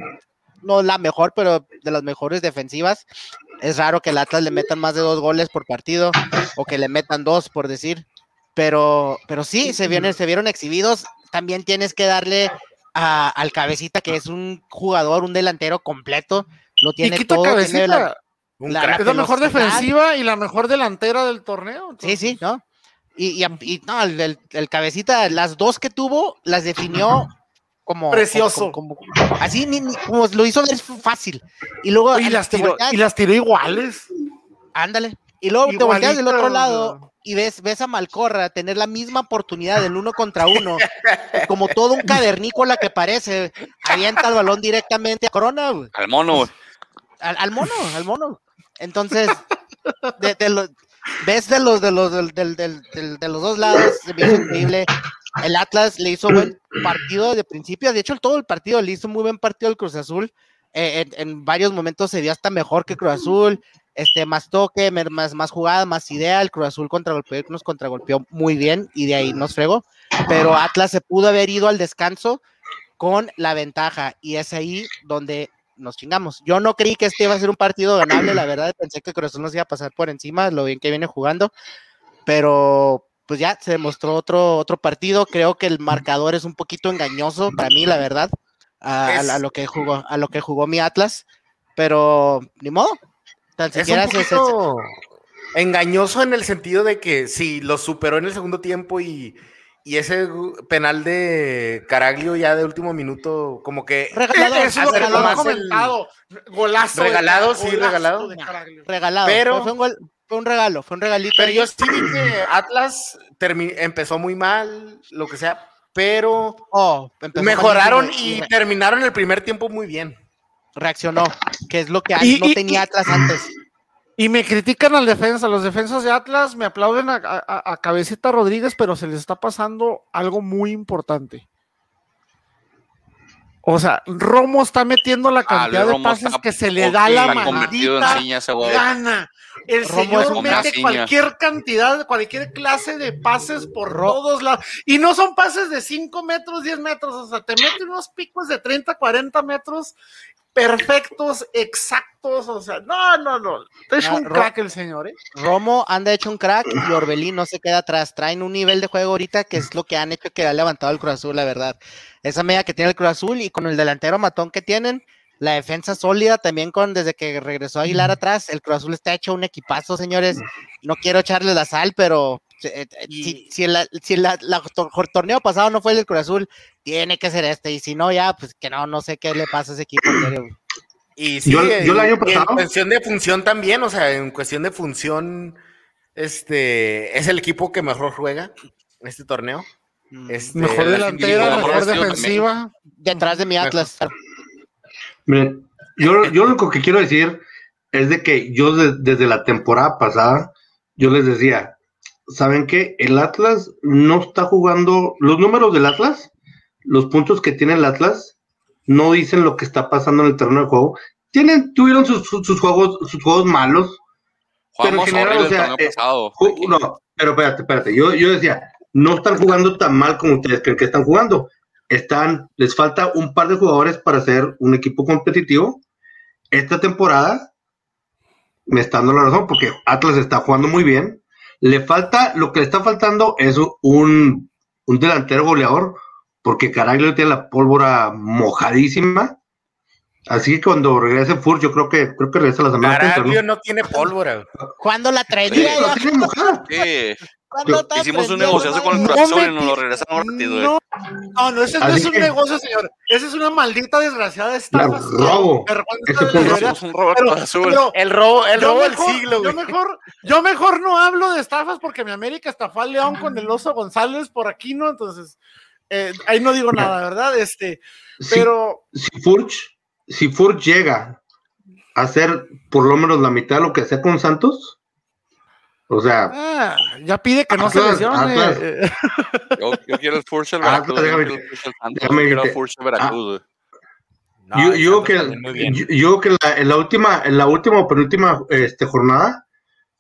no la mejor, pero de las mejores defensivas. Es raro que el Atlas le metan más de dos goles por partido, o que le metan dos, por decir. Pero, pero sí, se, vienen, se vieron exhibidos. También tienes que darle al cabecita, que es un jugador, un delantero completo. Lo tiene todo. Tiene la, es la mejor defensiva y la mejor delantera del torneo. Sí, sí, ¿no? Y, y, no, el, cabecita, las dos que tuvo, las definió como precioso. Como, así ni, como lo hizo ver fácil. Y luego y las, tiró, y las tiró iguales. Ándale. Y luego te volteas del otro lado y ves, ves a Malcorra tener la misma oportunidad del uno contra uno, como todo un cavernícola que parece, avienta el balón directamente a Corona. Al mono, Al, mono, al mono. Entonces, ves de los de los de los dos lados, se ve increíble. El Atlas le hizo buen partido de principio, de hecho todo el partido le hizo muy buen partido al Cruz Azul. Eh, en, varios momentos se dio hasta mejor que Cruz Azul este, más toque, más, más jugada, más idea. El Cruz Azul contragolpeó, nos contragolpeó muy bien y de ahí nos fregó. Pero Atlas se pudo haber ido al descanso con la ventaja y es ahí donde nos chingamos. Yo no creí que este iba a ser un partido ganable, la verdad, pensé que Cruz nos iba a pasar por encima, lo bien que viene jugando, pero pues ya se demostró otro, otro partido. Creo que el marcador es un poquito engañoso para mí, la verdad, a, a lo que jugó, a lo que jugó mi Atlas, pero ni modo, es un poquito engañoso en el sentido de que si lo superó en el segundo tiempo y, ese penal de Caraglio ya de último minuto, como que regalado, eso <laughs> es lo comentado. Golazo. Regalado, sí, regalado. Regalado. Pero fue un, fue un, regalo, fue un regalito. Pero yo sí vi que Atlas empezó muy mal, lo que sea, pero oh, mejoraron y terminaron el primer tiempo muy bien reaccionó, que es lo que no tenía Atlas antes. Y me critican al defensa, los defensas de Atlas me aplauden a, Cabecita Rodríguez, pero se les está pasando algo muy importante. O sea, Romo está metiendo la ah, cantidad de pases que se le da la maldita gana. El señor mete cualquier cantidad, cualquier clase de pases por todos lados. Y no son pases de 5 metros, 10 metros. O sea, te mete unos picos de 30, 40 metros perfectos, exactos, o sea, no, no, no, es un crack el señor, ¿eh? Romo anda hecho un crack y Orbelín no se queda atrás, traen un nivel de juego ahorita que es lo que han hecho que ha levantado el Cruz Azul, la verdad. Esa media que tiene el Cruz Azul y con el delantero matón que tienen, la defensa sólida también con desde que regresó Aguilar atrás, el Cruz Azul está hecho un equipazo, señores. No quiero echarle la sal, pero eh, eh, si, si, el, si torneo pasado no fue el del Cruz Azul, tiene que ser este, y si no, ya, pues que no, no sé qué le pasa a ese equipo. Y sí, yo, el año pasado... en cuestión de función también, o sea, en cuestión de función, este es el equipo que mejor juega este torneo. Mm. Este, mejor delantera, mejor defensiva. Detrás de mi Atlas. Miren, yo, yo lo único que quiero decir es de que yo desde la temporada pasada, yo les decía, ¿saben qué? El Atlas no está jugando, los números del Atlas, los puntos que tiene el Atlas, no dicen lo que está pasando en el terreno de juego. Tienen, tuvieron sus, juegos, sus juegos malos, pero en general, o sea, eh, no, pero espérate, espérate, yo, yo decía, no están jugando tan mal como ustedes creen que están jugando. Están, les falta un par de jugadores para ser un equipo competitivo. Esta temporada me está dando la razón porque Atlas está jugando muy bien le falta, lo que le está faltando es un, delantero goleador, porque Caraglio tiene la pólvora mojadísima. Así que cuando regrese Fur, yo creo que creo que regresa la semana. Caraglio ¿no? tiene pólvora. ¿Cuándo la traería? Sí, Hicimos un negocio con el corazón y nos lo regresaron rápido. No, no, no, ese no es un negocio, señor. Esa es una maldita desgraciada estafa. robo. Es un robo azul. el robo, el robo del siglo. Yo mejor, yo mejor no hablo de estafas porque mi América estafó al León con el oso González por aquí, ¿no? Entonces, eh, ahí no digo nada, ¿verdad? Este, pero. Si, Furch, si Furch llega a hacer por lo menos la mitad de lo que hacía con Santos o sea, ah, ya pide que no se lesione. <laughs> yo, yo, quiero el Furcio Veracruz. yo quiero el Furcio Veracruz. yo, yo, que, yo, que la, en la última, en la última o penúltima este, jornada,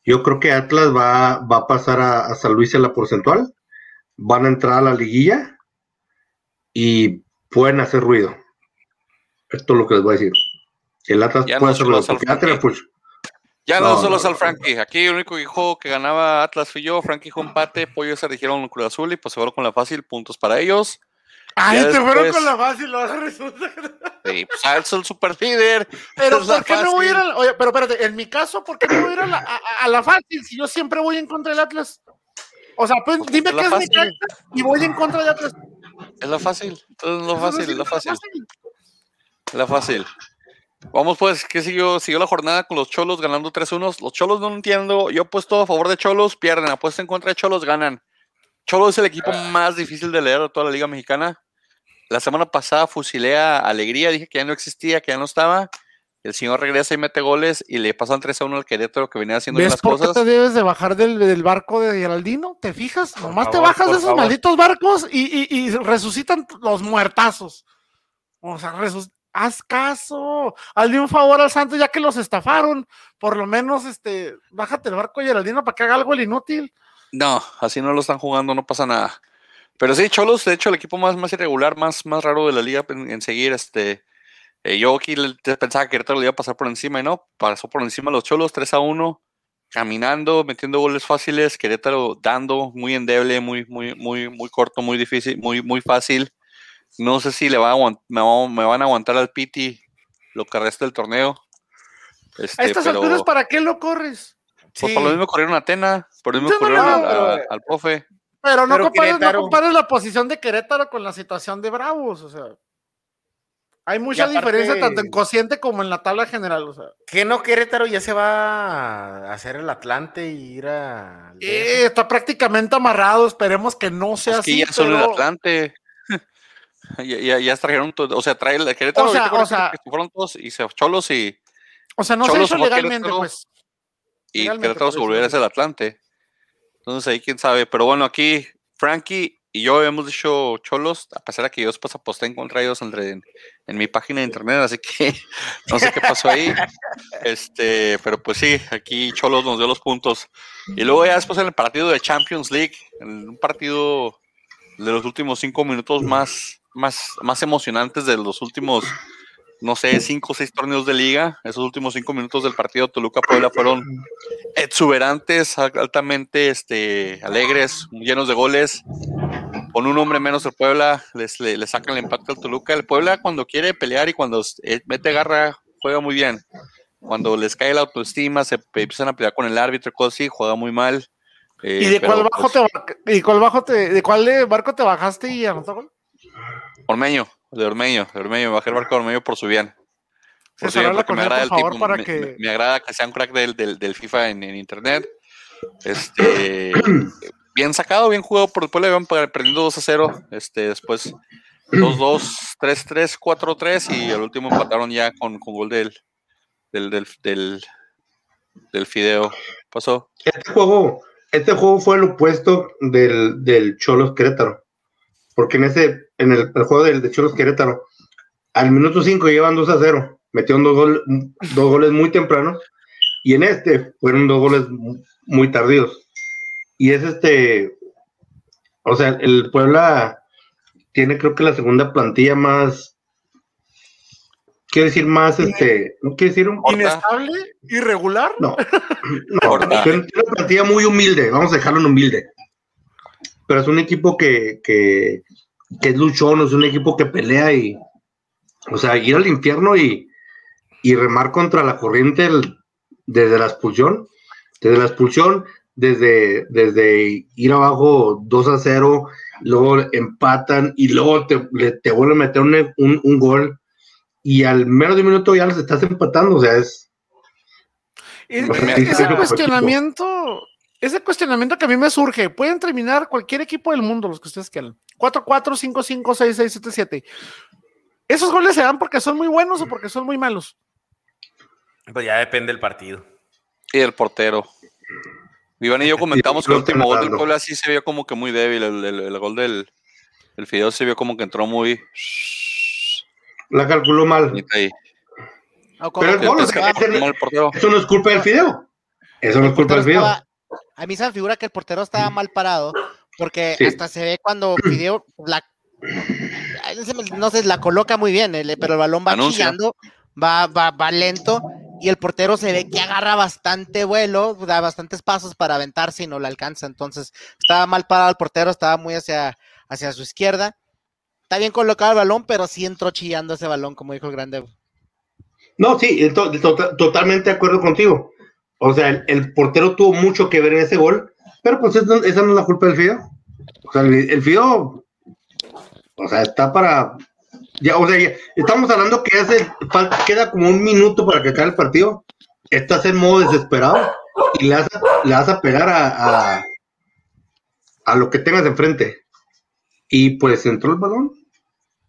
yo creo que Atlas va, va a pasar a, San Luis en la porcentual, van a entrar a la liguilla y pueden hacer ruido. Esto es lo que les voy a decir. El Atlas puede hacer ruido, porque ya tiene ya no, solo es al Frankie. Aquí el único hijo que ganaba Atlas fui yo. Frankie dijo empate. Pollo se dijeron Cruz Azul y pues se fueron con la fácil. Puntos para ellos. Ay, te fueron con la fácil, lo resulta. Sí, pues ah, es el super líder. Pero ¿por qué no voy a ir a la, oye, pero espérate, en mi caso, ¿por qué no voy a ir a la, a, la fácil si yo siempre voy en contra del Atlas? O sea, pues, dime qué es mi casa y voy en contra del Atlas. Es la fácil, todo es lo fácil, es lo fácil. Es la fácil. Vamos pues, ¿qué siguió? Siguió la jornada con los Cholos ganando 3-1. Los Cholos no entiendo. Yo apuesto a favor de Cholos, pierden. Apuesto en contra de Cholos, ganan. Cholos es el equipo más difícil de leer de toda la Liga Mexicana. La semana pasada fusilé a Alegría, dije que ya no existía, que ya no estaba. El señor regresa y mete goles y le pasan 3 a 1 al Querétaro que venía haciendo ¿Ves las por cosas. qué te debes de bajar del, barco de Geraldino? ¿Te fijas? Nomás te bajas de esos malditos barcos y, resucitan los muertazos. O sea, haz caso. Hazle un favor al Santos ya que los estafaron. Por lo menos, este, bájate el barco Geraldino para que haga algo el inútil. No, así no lo están jugando, no pasa nada. Pero sí, Cholos, de hecho, el equipo más, más irregular, más, más raro de la liga en, seguir. Este, eh, yo aquí pensaba que Querétaro le iba a pasar por encima y no, pasó por encima los Cholos, 3 a 1, caminando, metiendo goles fáciles, Querétaro dando, muy endeble, muy, muy, muy, muy corto, muy difícil, muy, muy fácil. No sé si le va me, van a aguantar al Piti lo que resta del torneo. Este, a estas alturas, ¿para qué lo corres? Pues por lo mismo corrieron a Atena, por lo mismo corrieron al profe. Pero no, compares, la posición de Querétaro con la situación de Bravos, o sea. Hay mucha diferencia tanto en cociente como en la tabla general, o sea. Que no Querétaro ya se va a hacer el Atlante y ir a. Eh, está prácticamente amarrado, esperemos que no sea es así. ya son el Atlante. <laughs> ya, ya, trajeron todo, o sea, trae el Querétaro, o sea, o sea, que fueron todos y se cholos y. O sea, no se hizo legalmente, pues. Y Querétaro se volviera a ser el Atlante. Entonces ahí quién sabe. Pero bueno, aquí Frankie y yo hemos dicho cholos, a pesar de que yo después aposté en contra ellos en, en, mi página de internet, así que <laughs> no sé qué pasó ahí. Este, pero pues sí, aquí Cholos nos dio los puntos. Y luego ya después en el partido de Champions League, en un partido de los últimos cinco minutos más, más, más emocionantes de los últimos no sé, cinco o seis torneos de liga. Esos últimos cinco minutos del partido Toluca-Puebla fueron exuberantes, altamente este, alegres, llenos de goles. Con un hombre menos el Puebla les, le, sacan el empate al Toluca. El Puebla cuando quiere pelear y cuando eh, mete garra juega muy bien. Cuando les cae la autoestima, se empiezan a pelear con el árbitro, cosas así, juega muy mal. Eh, ¿Y de cuál bajo pues te y cuál bajo te, de cuál barco te bajaste y anotó gol? Ormeño. De Ormeño, de Ormeño, bajé el barco de Ormeño por su bien. Por su bien porque me agrada el tipo, para me, que... me, agrada que sea un crack del, del, FIFA en, internet. Este, <clears throat> bien sacado, bien jugado por el pueblo, iban perdiendo 2 a 0. Este, después 2-2, 3-3, 4-3 y el último empataron ya con, con gol del, del, del, del, del Fideo. Pasó. Este juego, este juego fue el opuesto del, del Cholos Querétaro porque en ese, en el, juego del de Cholos Querétaro, al minuto 5 llevan 2 a 0, metieron dos, dos goles muy temprano, y en este fueron dos goles muy tardíos. Y es este, o sea, el Puebla tiene creo que la segunda plantilla más, quiere decir más, este, no quiere decir un... ¿Inestable? ¿Irregular? No, <laughs> no, tiene una plantilla muy humilde, vamos a dejarlo en humilde pero es un equipo que, que, que, es luchón, es un equipo que pelea y, o sea, ir al infierno y, y remar contra la corriente desde la expulsión, desde la expulsión, desde, desde ir abajo 2 a 0, luego empatan y luego te, te vuelven a meter un, un, gol y al menos de un minuto ya los estás empatando, o sea, es... ese cuestionamiento ese cuestionamiento que a mí me surge, pueden terminar cualquier equipo del mundo, los que ustedes quieran. 4-4, 5-5, 6-6, 7-7. ¿Esos goles se dan porque son muy buenos o porque son muy malos? Pues ya depende del partido. Y el portero. Iván y yo comentamos que el último gol del Puebla sí se vio como que muy débil. El, gol del el Fideo se vio como que entró muy. La calculó mal. Pero el gol, eso no es culpa del Fideo. Eso no es culpa del Fideo a mí se me figura que el portero estaba mal parado, porque hasta se ve cuando pidió la no sé, la coloca muy bien, pero el balón va chillando, va, va, va lento, y el portero se ve que agarra bastante vuelo, da bastantes pasos para aventarse y no le alcanza. Entonces, estaba mal parado el portero, estaba muy hacia, hacia su izquierda. está bien colocado el balón, pero sí entró chillando ese balón, como dijo el grande. No, sí, totalmente de acuerdo contigo. O sea, el, portero tuvo mucho que ver en ese gol, pero pues esa no es la culpa del Fido. O sea, el, el Fido, o sea, está para. Ya, o sea, estamos hablando que hace, queda como un minuto para que acabe el partido. Estás en modo desesperado y le vas a, le vas a pegar a, a, lo que tengas enfrente. Y pues entró el balón.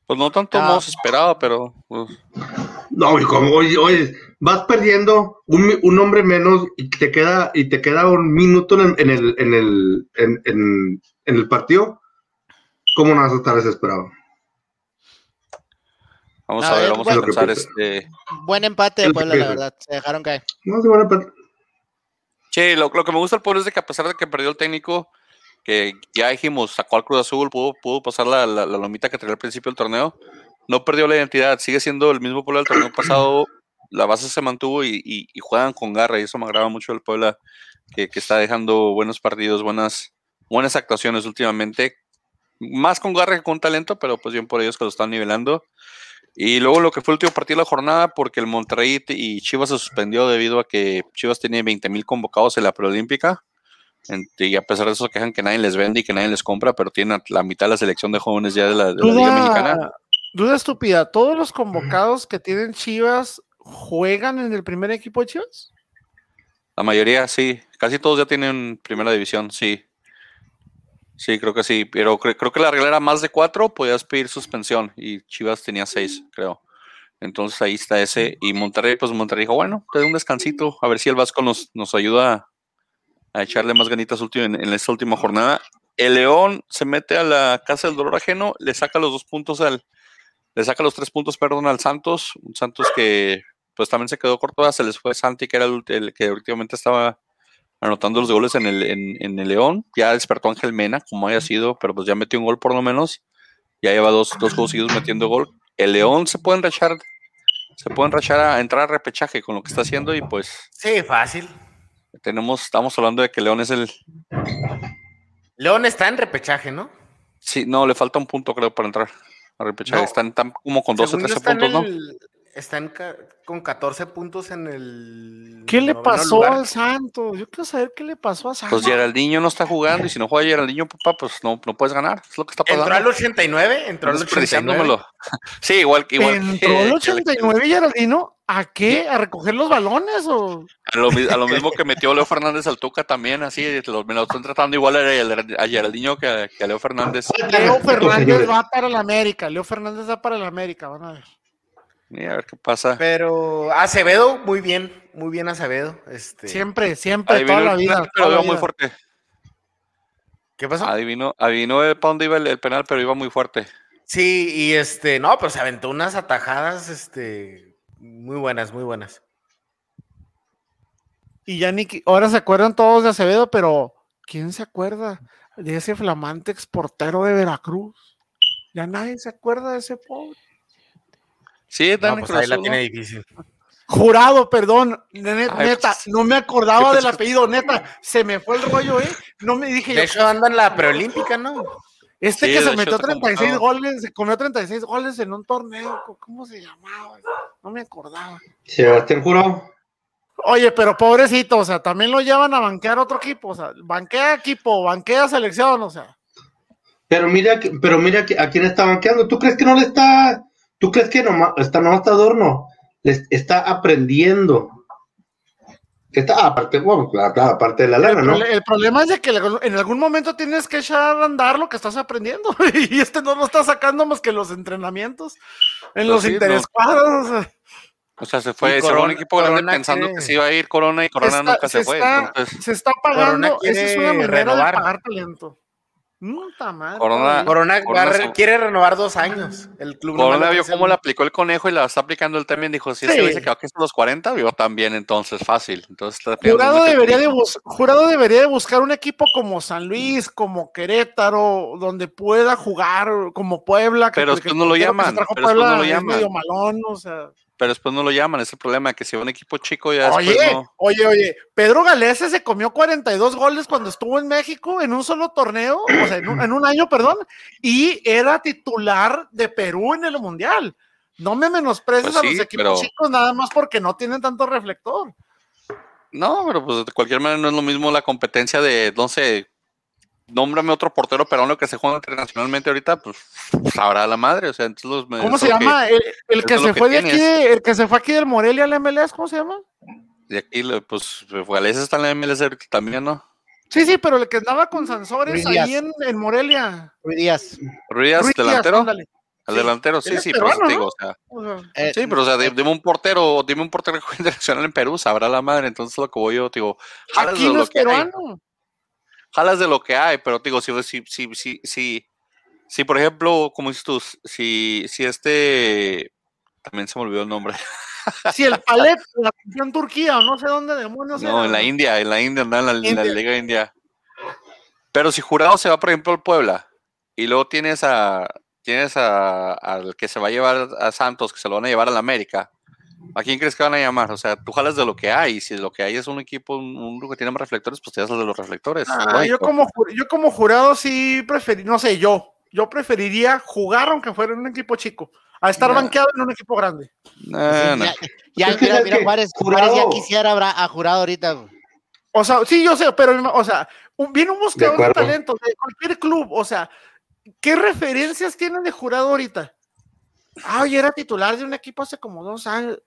Pues no tanto modo desesperado, pero. Pues. No, como, oye, vas perdiendo un, un, hombre menos y te queda, y te queda un minuto en el, en el, en el, en, el partido. ¿Cómo no vas a estar desesperado? Vamos a, ver, vamos a pensar este. Buen empate de Puebla, la verdad. Se dejaron caer. No, sí, buen empate. Sí, lo, lo, que me gusta del Puebla es de que a pesar de que perdió el técnico, que ya dijimos, sacó al Cruz Azul, pudo, pudo pasar la, la, la, lomita que tenía al principio del torneo, no perdió la identidad, sigue siendo el mismo Puebla del torneo pasado, la base se mantuvo y, y, juegan con garra, y eso me agrada mucho del Puebla, que, que, está dejando buenos partidos, buenas, buenas actuaciones últimamente, más con garra que con talento, pero pues bien por ellos que lo están nivelando. Y luego lo que fue el último partido de la jornada, porque el Monterrey y Chivas se suspendió debido a que Chivas tenía 20 mil convocados en la preolímpica. Y a pesar de eso quejan que nadie les vende y que nadie les compra, pero tienen la mitad de la selección de jóvenes ya de la, de la Liga Mexicana. Duda estúpida, ¿todos los convocados que tienen Chivas juegan en el primer equipo de Chivas? La mayoría sí, casi todos ya tienen primera división, sí. Sí, creo que sí, pero creo que la regla era más de cuatro, podías pedir suspensión y Chivas tenía seis, creo. Entonces ahí está ese. Y Monterrey, pues Monterrey dijo, bueno, te doy un descansito, a ver si el Vasco nos, nos ayuda a echarle más ganitas en, en, esta última jornada. El León se mete a la casa del dolor ajeno, le saca los dos puntos al, le saca los tres puntos, perdón, al Santos, un Santos que pues también se quedó corto, se les fue Santi, que era el, que últimamente estaba anotando los goles en el, en, el León, ya despertó Ángel Mena, como haya sido, pero pues ya metió un gol por lo menos, ya lleva dos, dos juegos seguidos metiendo gol. El León se puede enrachar, se puede enrachar a entrar a repechaje con lo que está haciendo y pues... Sí, fácil. Tenemos, estamos hablando de que León es el... León está en repechaje, ¿no? Sí, no, le falta un punto creo para entrar a repechaje. Están, como con 12, 13 puntos, ¿no? están con 14 puntos en el. ¿Qué le pasó al Santos? Yo quiero saber qué le pasó a Santos. Pues Geraldinho no está jugando y si no juega Geraldinho, papá, pues no, no puedes ganar. Es lo que está pasando. ¿Entró al 89? ¿Entró al 89? Sí, igual que igual. ¿Entró al 89 Geraldino? ¿A qué? ¿A recoger los balones o...? A lo, mismo que metió Leo Fernández al Tuca también, así, me lo están tratando igual a, Geraldinho que a, Leo Fernández. Leo Fernández va para el América, Leo Fernández va para el América, van a ver. Y a ver qué pasa. Pero Acevedo, muy bien, muy bien Acevedo. Este... Siempre, siempre, toda la vida. Pero iba muy fuerte. ¿Qué pasó? Adivinó, adivinó para dónde iba el, penal, pero iba muy fuerte. Sí, y este, no, pero se aventó unas atajadas, este, muy buenas, muy buenas. Y ya ni, ahora se acuerdan todos de Acevedo, pero ¿quién se acuerda de ese flamante exportero de Veracruz? Ya nadie se acuerda de ese pobre. Sí, Dani pues ahí la tiene difícil. Jurado, perdón, neta, pues, no me acordaba del apellido, neta, se me fue el rollo, ¿eh? No me dije. De hecho, anda en la preolímpica, ¿no? Este que se metió 36 goles, se comió 36 goles en un torneo, ¿cómo se llamaba? No me acordaba. Sebastián Jurado. Oye, pero pobrecito, o sea, también lo llevan a banquear otro equipo, o sea, banquea equipo, banquea selección, o sea. Pero mira, pero mira a quién está banqueando. ¿Tú crees que no le está ¿Tú crees que nomás está, no está adorno? Les está aprendiendo. Está aparte, bueno, aparte de la lana, ¿no? El problema es de que en algún momento tienes que echar a andar lo que estás aprendiendo. <laughs> y este no lo está sacando más que los entrenamientos, en pues los interescuadros. O sea, se fue, se un equipo grande pensando que... se iba a ir Corona y Corona nunca se, fue. Se está pagando, esa es una manera de pagar talento. Corona, Corona, quiere renovar dos años. El club Corona vio cómo le aplicó el conejo y la está aplicando él también. Dijo: Si ese se quedó aquí hasta los 40, vio también, entonces fácil. Entonces, jurado, debería de jurado debería de buscar un equipo como San Luis, como Querétaro, donde pueda jugar, como Puebla. Pero es que no lo llaman. Pero no lo llaman. medio malón, o sea. Pero después no lo llaman. Es el problema que si va un equipo chico ya Oye, después no. oye, oye, Pedro Galese se comió 42 goles cuando estuvo en México en un solo torneo, o sea, en un, en un año, perdón, y era titular de Perú en el Mundial. No me menosprecies Pues a los equipos pero- chicos nada más porque no tienen tanto reflector. No, pero pues de cualquier manera no es lo mismo la competencia de, no sé, nómbrame otro portero peruano que se juega internacionalmente ahorita, pues sabrá la madre. O sea, entonces los ¿Cómo se que- llama? El, que se que fue de aquí, el que se fue aquí del Morelia al MLS, ¿cómo se llama? de aquí, pues, Gales está en la MLS ahorita también, ¿no? Sí, sí, pero el que andaba con Sansores Ruiz ahí en, en Morelia. Ruiz Díaz. Ruiz, Ruiz Díaz, delantero. ándale. Sí. delantero, sí, sí, por eso peruano, te digo, ¿no? o sea, O sea, Eh, sí, pero o sea, di- dime un portero, dime un portero <laughs> internacional en Perú, sabrá la madre, entonces lo que voy yo, digo, aquí no lo es que hay, peruano. Jalas de lo que hay, pero te digo, si, si, si, si, si, si, por ejemplo, como dices tú, si, si este, también se me olvidó el nombre, <laughs> Si el Palet, la en Turquía o no sé dónde demonios no, era. en la India, en la India, en la, la. Liga India, pero si Jurado se va, por ejemplo, al Puebla, y luego tienes a, tienes a, al que se va a llevar a Santos, que se lo van a llevar a la América, ¿A quién crees que van a llamar? O sea, tú jalas de lo que hay. Si lo que hay es un equipo, un, un grupo que tiene más reflectores, pues te das de los reflectores. Ah, yo, como, yo como jurado sí preferí, no sé, yo, yo preferiría jugar aunque fuera en un equipo chico, a estar Nah. banqueado en un equipo grande. Sí, nah. ya, ya, mira, mira, Juárez, Juárez ya quisiera habrá- a jurado ahorita. O sea, sí, yo sé, pero, o sea, un- viene un buscador de, acuerdo. talento de cualquier club, o sea, ¿qué referencias tienen de jurado ahorita? Ah, oye, era titular de un equipo hace como dos años.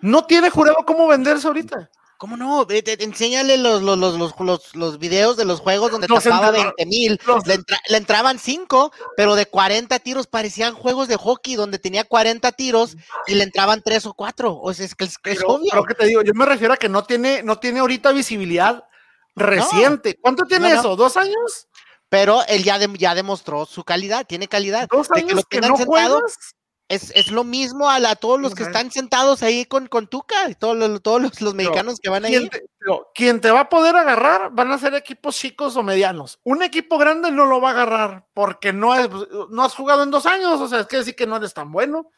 No tiene jurado cómo venderse ahorita. ¿Cómo no? Te- te- enséñale los, los, los, los, videos de los juegos donde tapaba entrenadores- 20 mil. Le, entra- le entraban 5, pero de 40 tiros parecían juegos de hockey donde tenía 40 tiros y le entraban 3 o 4. O sea, es que es, que es Pero, obvio. pero que te digo, yo me refiero a que no tiene, no tiene ahorita visibilidad reciente. ¿Cuánto tiene No, no. eso? ¿Dos años? Pero él ya, ya demostró su calidad, tiene calidad. ¿Dos De que años lo que no sentado, juegas? Es, es lo mismo a, la- a todos los que están sentados ahí con, con Tuca y todos los, todos los, los mexicanos que van ahí. ¿Quién te, pero, quien te va a poder agarrar van a ser equipos chicos o medianos. Un equipo grande no lo va a agarrar porque no, es, no has jugado en dos años. O sea, es que decir que no eres tan bueno.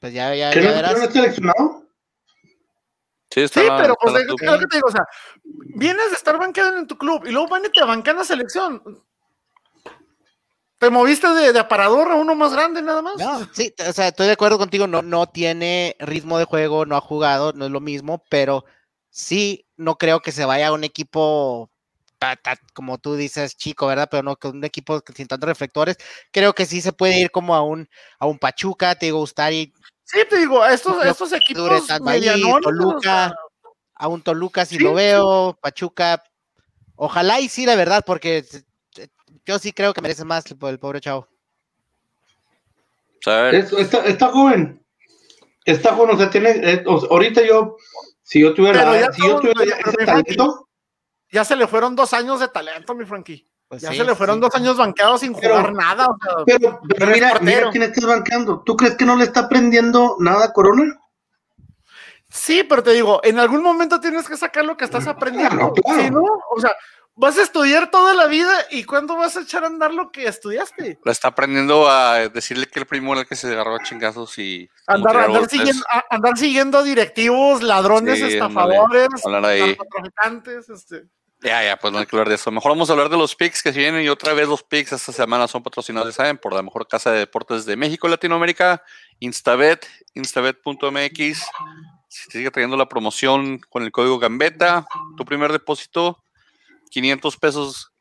Pues ya, ya, ¿Que ya no, verás. no seleccionado? Sí, está Sí, la- pero está pues es lo que te digo, o sea, vienes de estar banqueado en tu club y luego van y te bancan la selección. Te moviste de, de aparador a uno más grande nada más. No, sí, o sea, estoy de acuerdo contigo, no, no tiene ritmo de juego, no ha jugado, no es lo mismo, pero sí, no creo que se vaya a un equipo, como tú dices, chico, ¿verdad? Pero no, que un equipo sin tantos reflectores, creo que sí se puede ir como a un, a un Pachuca, te digo, Ustari, Sí, te digo, estos, No estos equipos medianones, Toluca. a un Toluca si Sí, lo sí. veo, Pachuca, ojalá y sí, la verdad, porque yo sí creo que merece más el, el pobre chavo. Es- está, está joven. Está joven, o sea, tiene. eh, ahorita yo, si yo tuviera, Pero ya si yo tuviera ya- ese pero talento, ya se le fueron dos años de talento, mi Frankie. Pues Ya sí, se le fueron sí. dos años banqueados sin Pero- jugar nada. o sea, pero, pero mira, mira quién estás bancando. ¿Tú crees que no le está aprendiendo nada a Corona? Sí, pero te digo, en algún momento tienes que sacar lo que estás aprendiendo. Claro, no, o sea, vas a estudiar toda la vida y ¿cuándo vas a echar a andar lo que estudiaste? la está aprendiendo a decirle que el primo era el que se agarró a chingazos y. Andar, andar, siguiendo, a- andar siguiendo directivos, ladrones, Sí, estafadores, narcotraficantes, este. Ya, ya, pues no hay que hablar de eso. Mejor vamos a hablar de los picks que se vienen y otra vez los picks esta semana son patrocinados, saben, por la mejor casa de deportes de México y Latinoamérica, Instabet, instabet.mx. Si te sigue trayendo la promoción con el código Gambeta, tu primer depósito, 500 pesos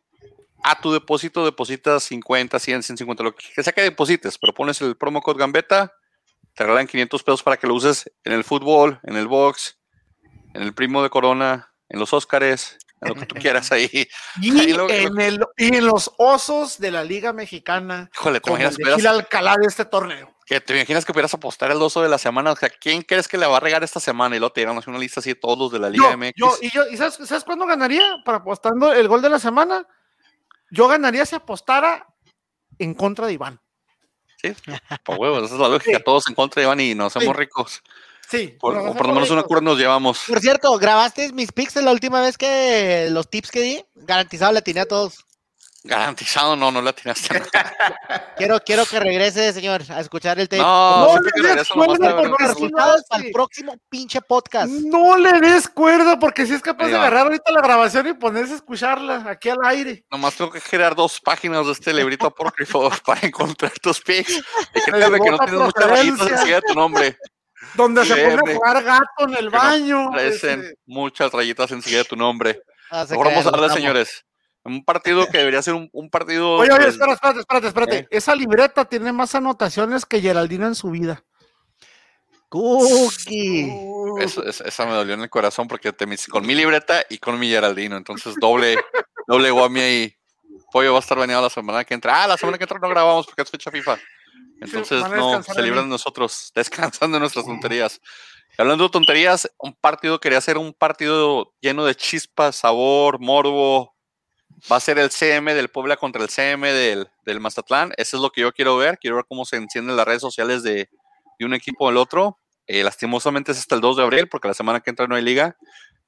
a tu depósito, depositas 50, 100, 150, lo que sea que deposites, pero pones el promo code Gambeta, te regalan 500 pesos para que lo uses en el fútbol, en el box, en el primo de Corona, en los Óscares, en lo que tú quieras ahí. <laughs> Y, <laughs> Ahí lo- en el, y en los osos de la Liga Mexicana, Híjole, ¿te como el de Gil Alcalá de este torneo. Que te imaginas que pudieras apostar el oso de la semana? O sea, ¿quién crees que le va a regar esta semana? Y luego te dieron así una lista así de todos los de la Liga Yo, MX. yo- y yo, ¿y sabes, sabes cuándo ganaría? Para apostando el gol de la semana. Yo ganaría si apostara en contra de Iván. Sí, por huevos, esa es la lógica. Sí. Todos en contra de Iván y nos hacemos Sí. ricos. Sí. Por, o por lo menos una cura nos llevamos. Por cierto, ¿grabaste mis picks la última vez que los tips que di? Garantizado le atiné a todos. Garantizado, no, no la tiraste. <laughs> quiero, quiero que regrese, señor, a escuchar el tape. No, No siempre que le des cuerda si resultados para el próximo pinche podcast. No le des cuerda porque si es capaz de agarrar ahorita la grabación y ponerse a escucharla aquí al aire. Nomás tengo que crear dos páginas de este librito apócrifo <laughs> para encontrar tus pics. Fíjate que no tienes muchas rayitas procedencia. enseguida de tu nombre. Donde se pone a jugar gato en el baño. Aparecen este, muchas rayitas enseguida de tu nombre. Ah, Mejor vamos a darle, señores. Un partido que debería ser un, un partido. Oye, oye, espera, espérate, espérate, espérate. ¿Eh? Esa libreta tiene más anotaciones que Geraldino en su vida. Cookie. es- es- esa me dolió en el corazón porque te con mi libreta y con mi Geraldino. Entonces, doble, <laughs> doble guami ahí. Pollo va a estar baneado la semana que entra. Ah, la semana que entra no grabamos porque es fecha FIFA. Entonces, no, se libran de nosotros, <laughs> descansando de nuestras tonterías. Y Hablando de tonterías, un partido quería ser un partido lleno de chispas, sabor, morbo. Va a ser el CM del Puebla contra el CM del, del Mazatlán. Eso es lo que yo quiero ver. Quiero ver cómo se encienden las redes sociales de, de un equipo al otro. Eh, lastimosamente es hasta el 2 de abril, porque la semana que entra no hay liga.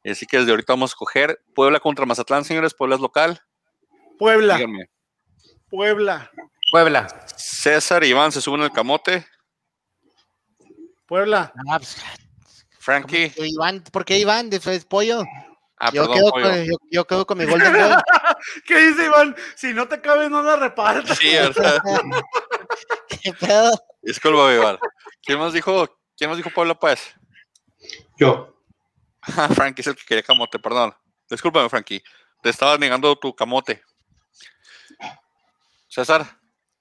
Así que desde ahorita vamos a escoger Puebla contra Mazatlán, señores. Puebla es local. Puebla, Díganme. Puebla, Puebla. César y Iván se suben al camote. Puebla. Ah, pues, Frankie. Iván, ¿por qué Iván? De es pollo. Ah, yo, perdón, quedo pollo. con, yo, yo quedo con mi Golden Boy. <laughs> ¿Qué dice Iván? Si no te cabe, no la repartas. Sí, ¿verdad? ¿Qué pedo? Disculpa, Iván. ¿Quién más dijo? ¿Quién más dijo Puebla, pues? Yo. Ah, Frankie es el que quería camote, perdón. Discúlpame, Frankie. Te estaba negando tu camote. César.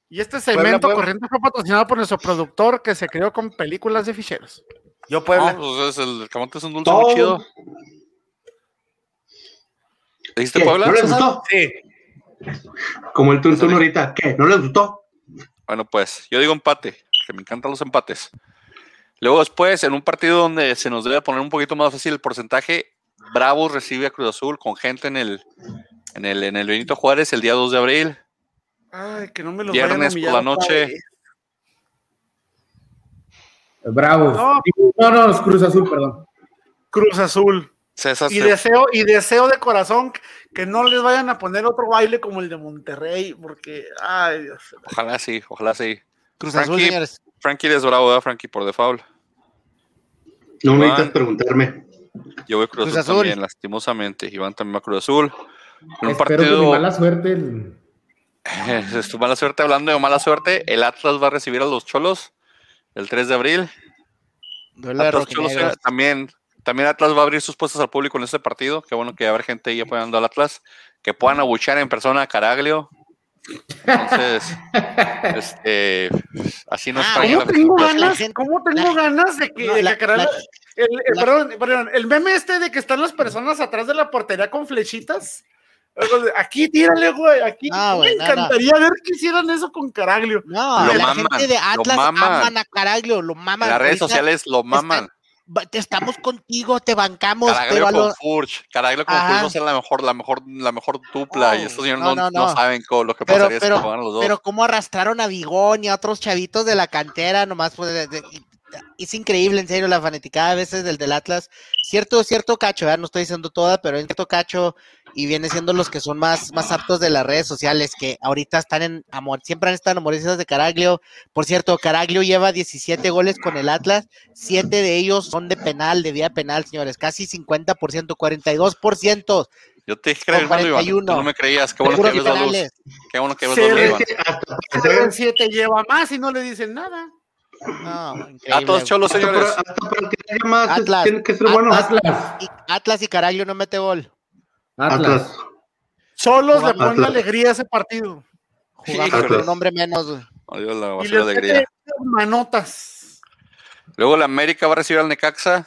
Y este segmento Puebla. corriente fue patrocinado por nuestro productor que se creó con películas de ficheros. Yo Puebla. No, pues es el, el camote es un dulce Todo. muy chido. ¿Dijiste. Puebla? ¿No les César? gustó? Sí. Como el tuntún Eso ahorita. ¿Qué? ¿No les gustó? Bueno, pues yo digo empate, que me encantan los empates. Luego después, en un partido donde se nos debe poner un poquito más fácil el porcentaje, Bravos recibe a Cruz Azul con gente en el, en el, en el Benito Juárez el día 2 de abril. Ay, que no me a Viernes por la noche. vez. Bravo. No. No, Cruz Azul, perdón. Cruz Azul. César, Y se- deseo, y deseo de corazón que no les vayan a poner otro baile como el de Monterrey, porque, ay Dios. ojalá sí, ojalá sí. Cruz Azul, Frankie. señores. Frankie es bravo, ¿verdad, Frankie? Por default. No Iván. necesitas preguntarme. Yo voy a Cruz, Cruz Azul, Azul. también, lastimosamente. Iván también va a Cruz Azul. En un Espero que mi partido, mala suerte. el- <laughs> es tu mala suerte, hablando de mala suerte, el Atlas va a recibir a los Cholos el 3 de abril. Atlas Cholos, también, también Atlas va a abrir sus puestos al público en este partido. Qué bueno que va a haber gente ahí apoyando al Atlas. Que puedan abuchear en persona a Caraglio. Entonces, <laughs> este, así nos Ah, ¿Cómo tengo ganas? ¿Cómo tengo la- ganas de que, No, de la- que la- el, el- la- perdón, perdón, el meme este de que están las personas atrás de la portería con flechitas? Aquí tírale, güey, aquí. No, me no, no. encantaría ver que hicieran eso con Caraglio. No, Lo la maman, gente de lo Atlas maman. aman a Caraglio, lo maman. Las redes sociales lo maman. Estamos contigo, te bancamos, Caraglio pero con lo- Furch. Caraglio con Ajá. Furch a ser la mejor, la mejor, la mejor dupla. No, y estos señores no, no, no, no no. saben co- lo que Pero- pasaría pero- si jugaran los dos. pero cómo arrastraron a Bigón y a otros chavitos de la cantera, nomás pues, de- de- y- es increíble, en serio, la fanaticada a veces del del Atlas. Cierto, cierto cacho, ¿verdad? no estoy diciendo toda, pero es cierto cacho y viene siendo los que son más, más aptos de las redes sociales, que ahorita están en amor, siempre han estado enamorizados de Caraglio. Por cierto, Caraglio lleva 17 goles con el Atlas, 7 de ellos son de penal, de vía penal, señores, casi 50%, 42%. Yo te dije que era con hermano Iván. Tú 41. no me creías. Qué bueno que ves la luz. Qué bueno que ves la luz, Iván. Es que hasta El parecer, 7 lleva más y no le dicen nada. No, A todos cholos, hasta señores. para, hasta para que haya más, es- Atlas. tiene que ser bueno. Atlas. Y Atlas y Caraglio no mete gol. Atlas. Atlas. Solos le Atlas. ponen alegría a ese partido. Híjole. con un hombre menos. güey. Adiós, la Y les alegría. manotas. Luego la América va a recibir al Necaxa.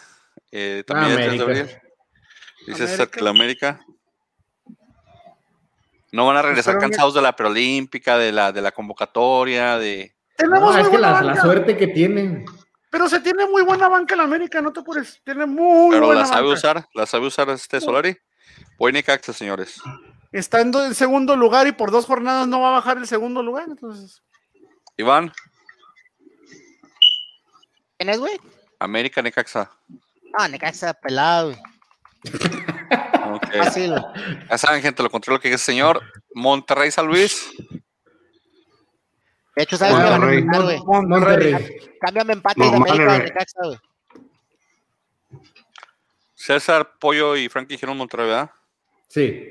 eh, también el 3 de abril. Dice América. César que la América. No van a regresar cansados de la preolímpica, de la, de la convocatoria, de. Tenemos No, muy es que buena la, suerte que tienen. pero se tiene muy buena banca en América, no te apures. Tiene muy Pero buena la sabe banca. usar, la sabe usar este Solari. Voy Necaxa, señores. Está en, do- en segundo lugar y por dos jornadas no va a bajar el segundo lugar. Entonces, Iván, ¿Quién es, güey? América, Necaxa. Ah, Necaxa pelado, güey. Ok. Eh, <laughs> Fácil. ya saben, gente, lo contrario que es el señor. Monterrey San Luis. De hecho, ¿sabes qué van a Monterrey. ganar, güey? Monterrey. Cámbiame empate No, de América de Necaxa, güey. César, Pollo y Frankie dijeron Monterrey, ¿verdad? Sí.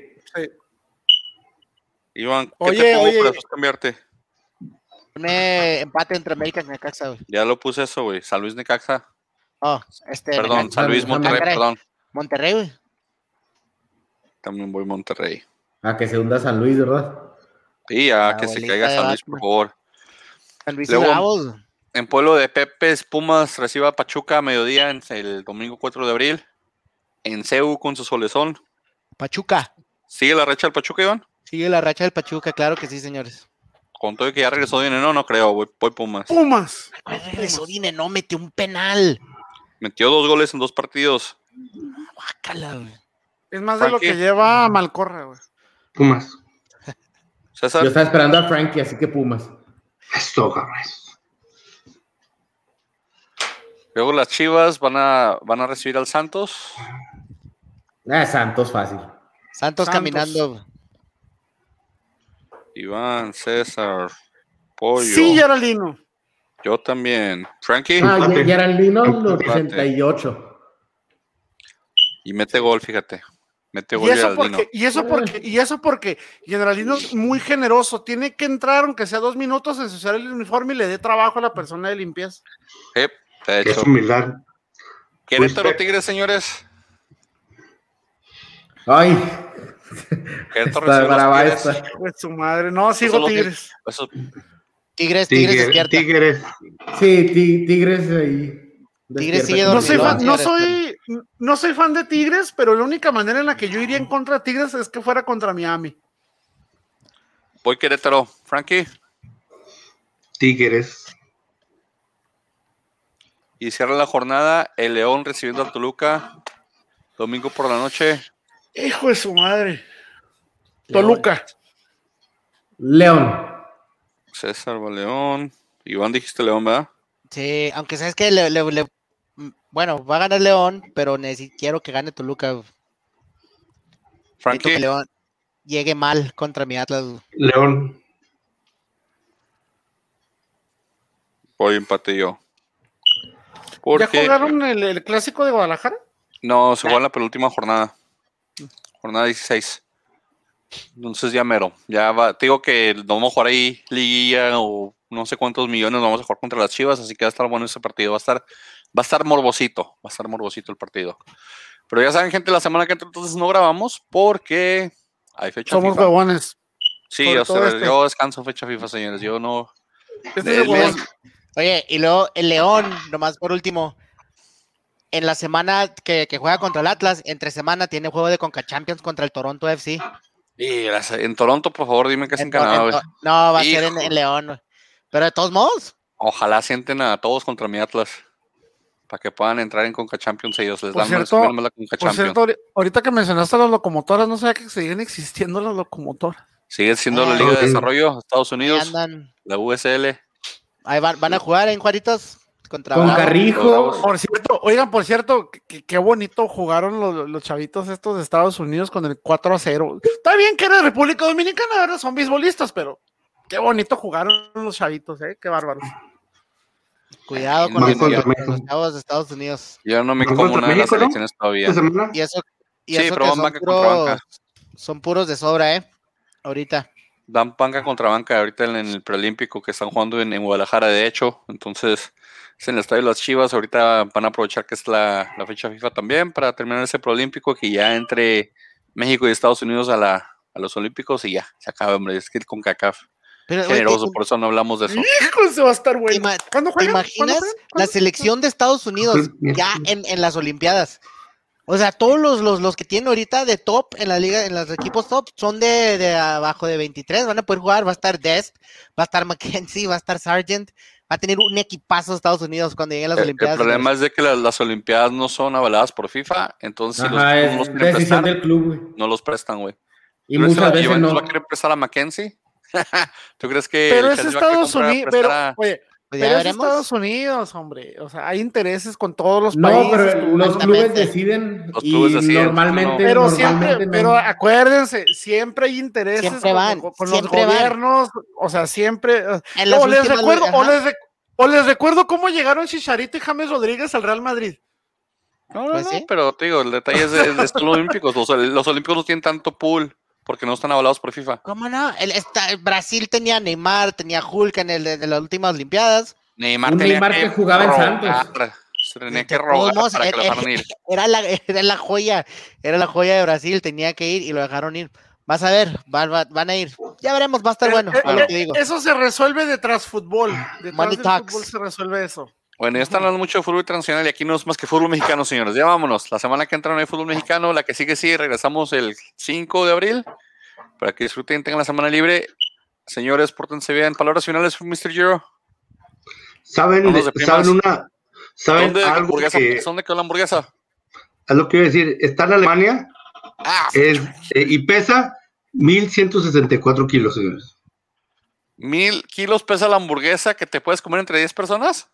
Iván, ¿qué Oye, te pongo oye. para cambiarte? Pone empate entre América y Necaxa, güey. Ya lo puse eso, güey. San Luis Necaxa. Oh, este. Perdón, Necaxa. San Luis Monterrey, Monterrey. perdón. Monterrey, güey. También voy Monterrey. A que se hunda San Luis, ¿verdad? Ya La que se caiga San Luis, por favor. San Luis Luego- Bravos. En pueblo de Pepes, Pumas reciba a Pachuca a mediodía el domingo 4 de abril. En CEU con su solezón. Pachuca. ¿Sigue la recha del Pachuca, Iván? Sigue la racha del Pachuca, claro que sí, señores. Con todo que ya regresó Dine, no, no creo, voy, voy Pumas. Pumas. Regresó Dine, no, metió un penal. Metió dos goles en dos partidos. Guácala, güey. Es más de lo que lleva Malcorra, güey. Pumas. <laughs> César, Yo estaba esperando a Frankie, así que Pumas. Esto, cabrones. luego las Chivas van a, van a recibir al Santos. Ah, Santos fácil. Santos, Santos. caminando. Iván, César, Pollo. Sí, Geraldino. Yo también. Frankie. Ah. Geraldino, los Empate. 88. Y mete gol, fíjate. Mete Y gol eso Geraldino. porque, y eso porque, y eso porque Generalino es muy generoso. Tiene que entrar, aunque sea dos minutos, ensuciar el uniforme y le dé trabajo a la persona de limpieza. Eh, de Es hecho. humildad. Querétaro. Tigres, señores. Ay, <laughs> Querétaro está brava esta. Pues su madre. No, sigo Solo Tigres. Tigres, Tigres. Tigres. Sí, ti- Tigres ahí. Tigres sigue No soy, fan, no, soy, no soy fan de Tigres, pero la única manera en la que yo iría en contra de Tigres es que fuera contra Miami. Voy Querétaro. Frankie. Tigres. Y cierra la jornada el León recibiendo al Toluca. Domingo por la noche. Hijo de su madre. Toluca. León. César va León. Iván dijiste León, ¿verdad? Sí, aunque sabes que le, le- le- bueno, va a ganar León, pero necesito, quiero que gane Toluca. que Frankie. León llegue mal contra mi Atlas. León. Voy empate yo. ¿Ya jugaron el, el clásico de Guadalajara? no, se jugó en la penúltima jornada. Jornada 16. Entonces ya mero. Ya va. Te digo que no vamos a jugar ahí liguilla o no sé cuántos millones vamos a jugar contra las Chivas, así que va a estar bueno ese partido. Va a estar, va a estar morbosito. Va a estar morbosito el partido. Pero ya saben, gente, la semana que entra entonces no grabamos porque hay fecha Somos FIFA. huevones. Sí, o sea, este. yo descanso fecha FIFA, señores. Yo no. Este es El el huevón. mes- Oye, y luego el León, nomás por último, en la semana que, que juega contra el Atlas, entre semana tiene juego de Conca Champions contra el Toronto FC. Y en Toronto, por favor, dime que es en Canadá, no, va a ser en, León. güey. Pero de todos modos, Ojalá sienten a todos contra mi Atlas. Para que puedan entrar en Conca Champions ellos. Les Por dan cierto- más la Conca Por Champions. cierto, ahori- ahorita que mencionaste las locomotoras, no sabía que siguen existiendo las locomotoras. Sigue siendo la Ah, Liga de. Desarrollo de Estados Unidos, andan. la USL. Ahí van, van a jugar en Juaritos contra Con Bravos. Carrijo. Por cierto, oigan, por cierto, qué, qué bonito jugaron los, los chavitos estos de Estados Unidos con el 4 a 0. Está bien que era de República Dominicana, ¿verdad? Son beisbolistas, pero qué bonito jugaron los chavitos, ¿eh? Qué bárbaros. Cuidado con con los chavos de Estados Unidos. Yo no me como una de las selecciones todavía. Y eso, y Sí, eso pero que son banca contra banca. puros, son puros de sobra, ¿eh? Ahorita. Dan banca contra banca ahorita en el preolímpico que están jugando en, en Guadalajara, de hecho. Entonces, es en el estadio de las Chivas. Ahorita van a aprovechar que es la, la fecha FIFA también para terminar ese preolímpico que ya entre México y Estados Unidos a, la, a los olímpicos y ya, se acaba, hombre. Es que con CACAF. Pero, Generoso, ¿te, por eso no hablamos de eso. Hijo, se va a estar bueno. ima- ¿Cuándo te juegan? ¿Cuándo imaginas juegan? la ¿Cuándo? selección de Estados Unidos ya en, en las Olimpiadas? O sea, todos los, los, los que tienen ahorita de top en la liga, en los equipos top, son de, de abajo de 23, van a poder jugar, va a estar Dest, va a estar Mackenzie, va a estar Sargent, va a tener un equipazo Estados Unidos cuando lleguen las El, el Olimpiadas. problema es de que las, las Olimpiadas no son avaladas por FIFA, entonces si los Ajá, no los es quieren decisión prestar, del club, güey. no los prestan, güey. Y ¿Tú muchas la veces no. va a querer prestar a Mackenzie? <laughs> ¿Tú crees que Pero el es Chelsea va a querer Estados Unidos, prestar pero, a- oye, Pues ya Pero es veremos. Estados Unidos, hombre. O sea, hay intereses con todos los No, países. pero tú- los clubes deciden Los y clubes deciden, normalmente. Pero normalmente siempre, no. pero acuérdense, siempre hay intereses Siempre con- van, con, con siempre los van. gobiernos, o sea, siempre. o les recuerdo, o les, o les recuerdo cómo llegaron Chicharito y James Rodríguez al Real Madrid. No, no, Pues no, sí. pero te digo, el detalle es de, de estos <laughs> olímpicos. Los, los olímpicos no tienen tanto pool porque no están avalados por FIFA. ¿Cómo no? El, esta- Brasil tenía a Neymar, tenía a Hulk en el de, de las últimas Olimpiadas. Neymar Un tenía Neymar que jugaba en rogar, Santos. se Tenía que rogar modos, para que lo era- ir. <laughs> Era la, era la joya, era la joya de Brasil, tenía que ir y lo dejaron ir. Vas a ver, van, a ir. Ya veremos, va a estar bueno, Eh, a lo eh, que digo. Eso se resuelve detrás fútbol. Detrás Money del talks. fútbol se resuelve eso. Bueno, ya están hablando mucho de fútbol internacional y aquí no es más que fútbol mexicano, señores. Ya vámonos. La semana que entra no hay fútbol mexicano, la que sigue sí, regresamos el 5 de abril para que disfruten, tengan la semana libre. Señores, pórtense bien. Palabras finales, Mr. Giro. ¿Saben. ¿saben una? ¿Saben ¿Dónde, algo hamburguesa, que, ¿Dónde quedó la hamburguesa? es lo que iba a decir? Está en Alemania Ah, es, eh, y pesa 1164 kilos, señores. mil kilos pesa la hamburguesa que te puedes comer entre 10 personas.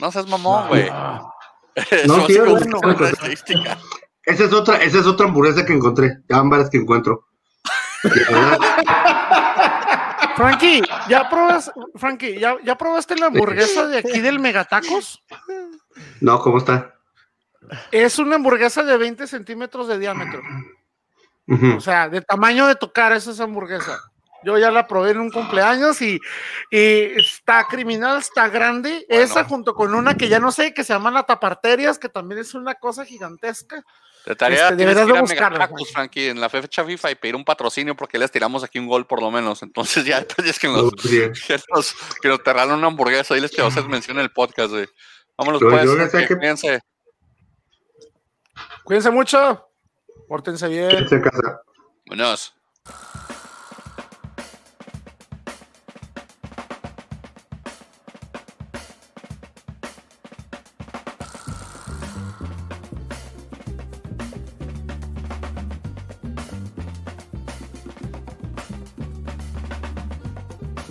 No seas mamón, güey. No, <laughs> bueno. una estadística. Esa es otra, esa es otra hamburguesa que encontré. Ya van varias que encuentro. <laughs> Frankie, ¿ya probas, Frankie, ¿ya, ¿ya probaste la hamburguesa de aquí del Megatacos? no, ¿cómo está? Es una hamburguesa de 20 centímetros de diámetro. O sea, de tamaño de tu cara es esa hamburguesa. Yo ya la probé en un cumpleaños y, y está criminal, está grande. Esa junto con una que ya no sé, que se llama la taparterias, que también es una cosa gigantesca. De tarea Este, tienes que ir a buscarla. Frankie, en la fecha FIFA y pedir un patrocinio porque les tiramos aquí un gol por lo menos. Entonces ya es que nos, que nos, que nos te regalan una hamburguesa y les quiero hacer mención en el podcast, güey. Vámonos Yo- pues, que- cuídense. Cuídense mucho. Pórtense bien. En casa. Buenos.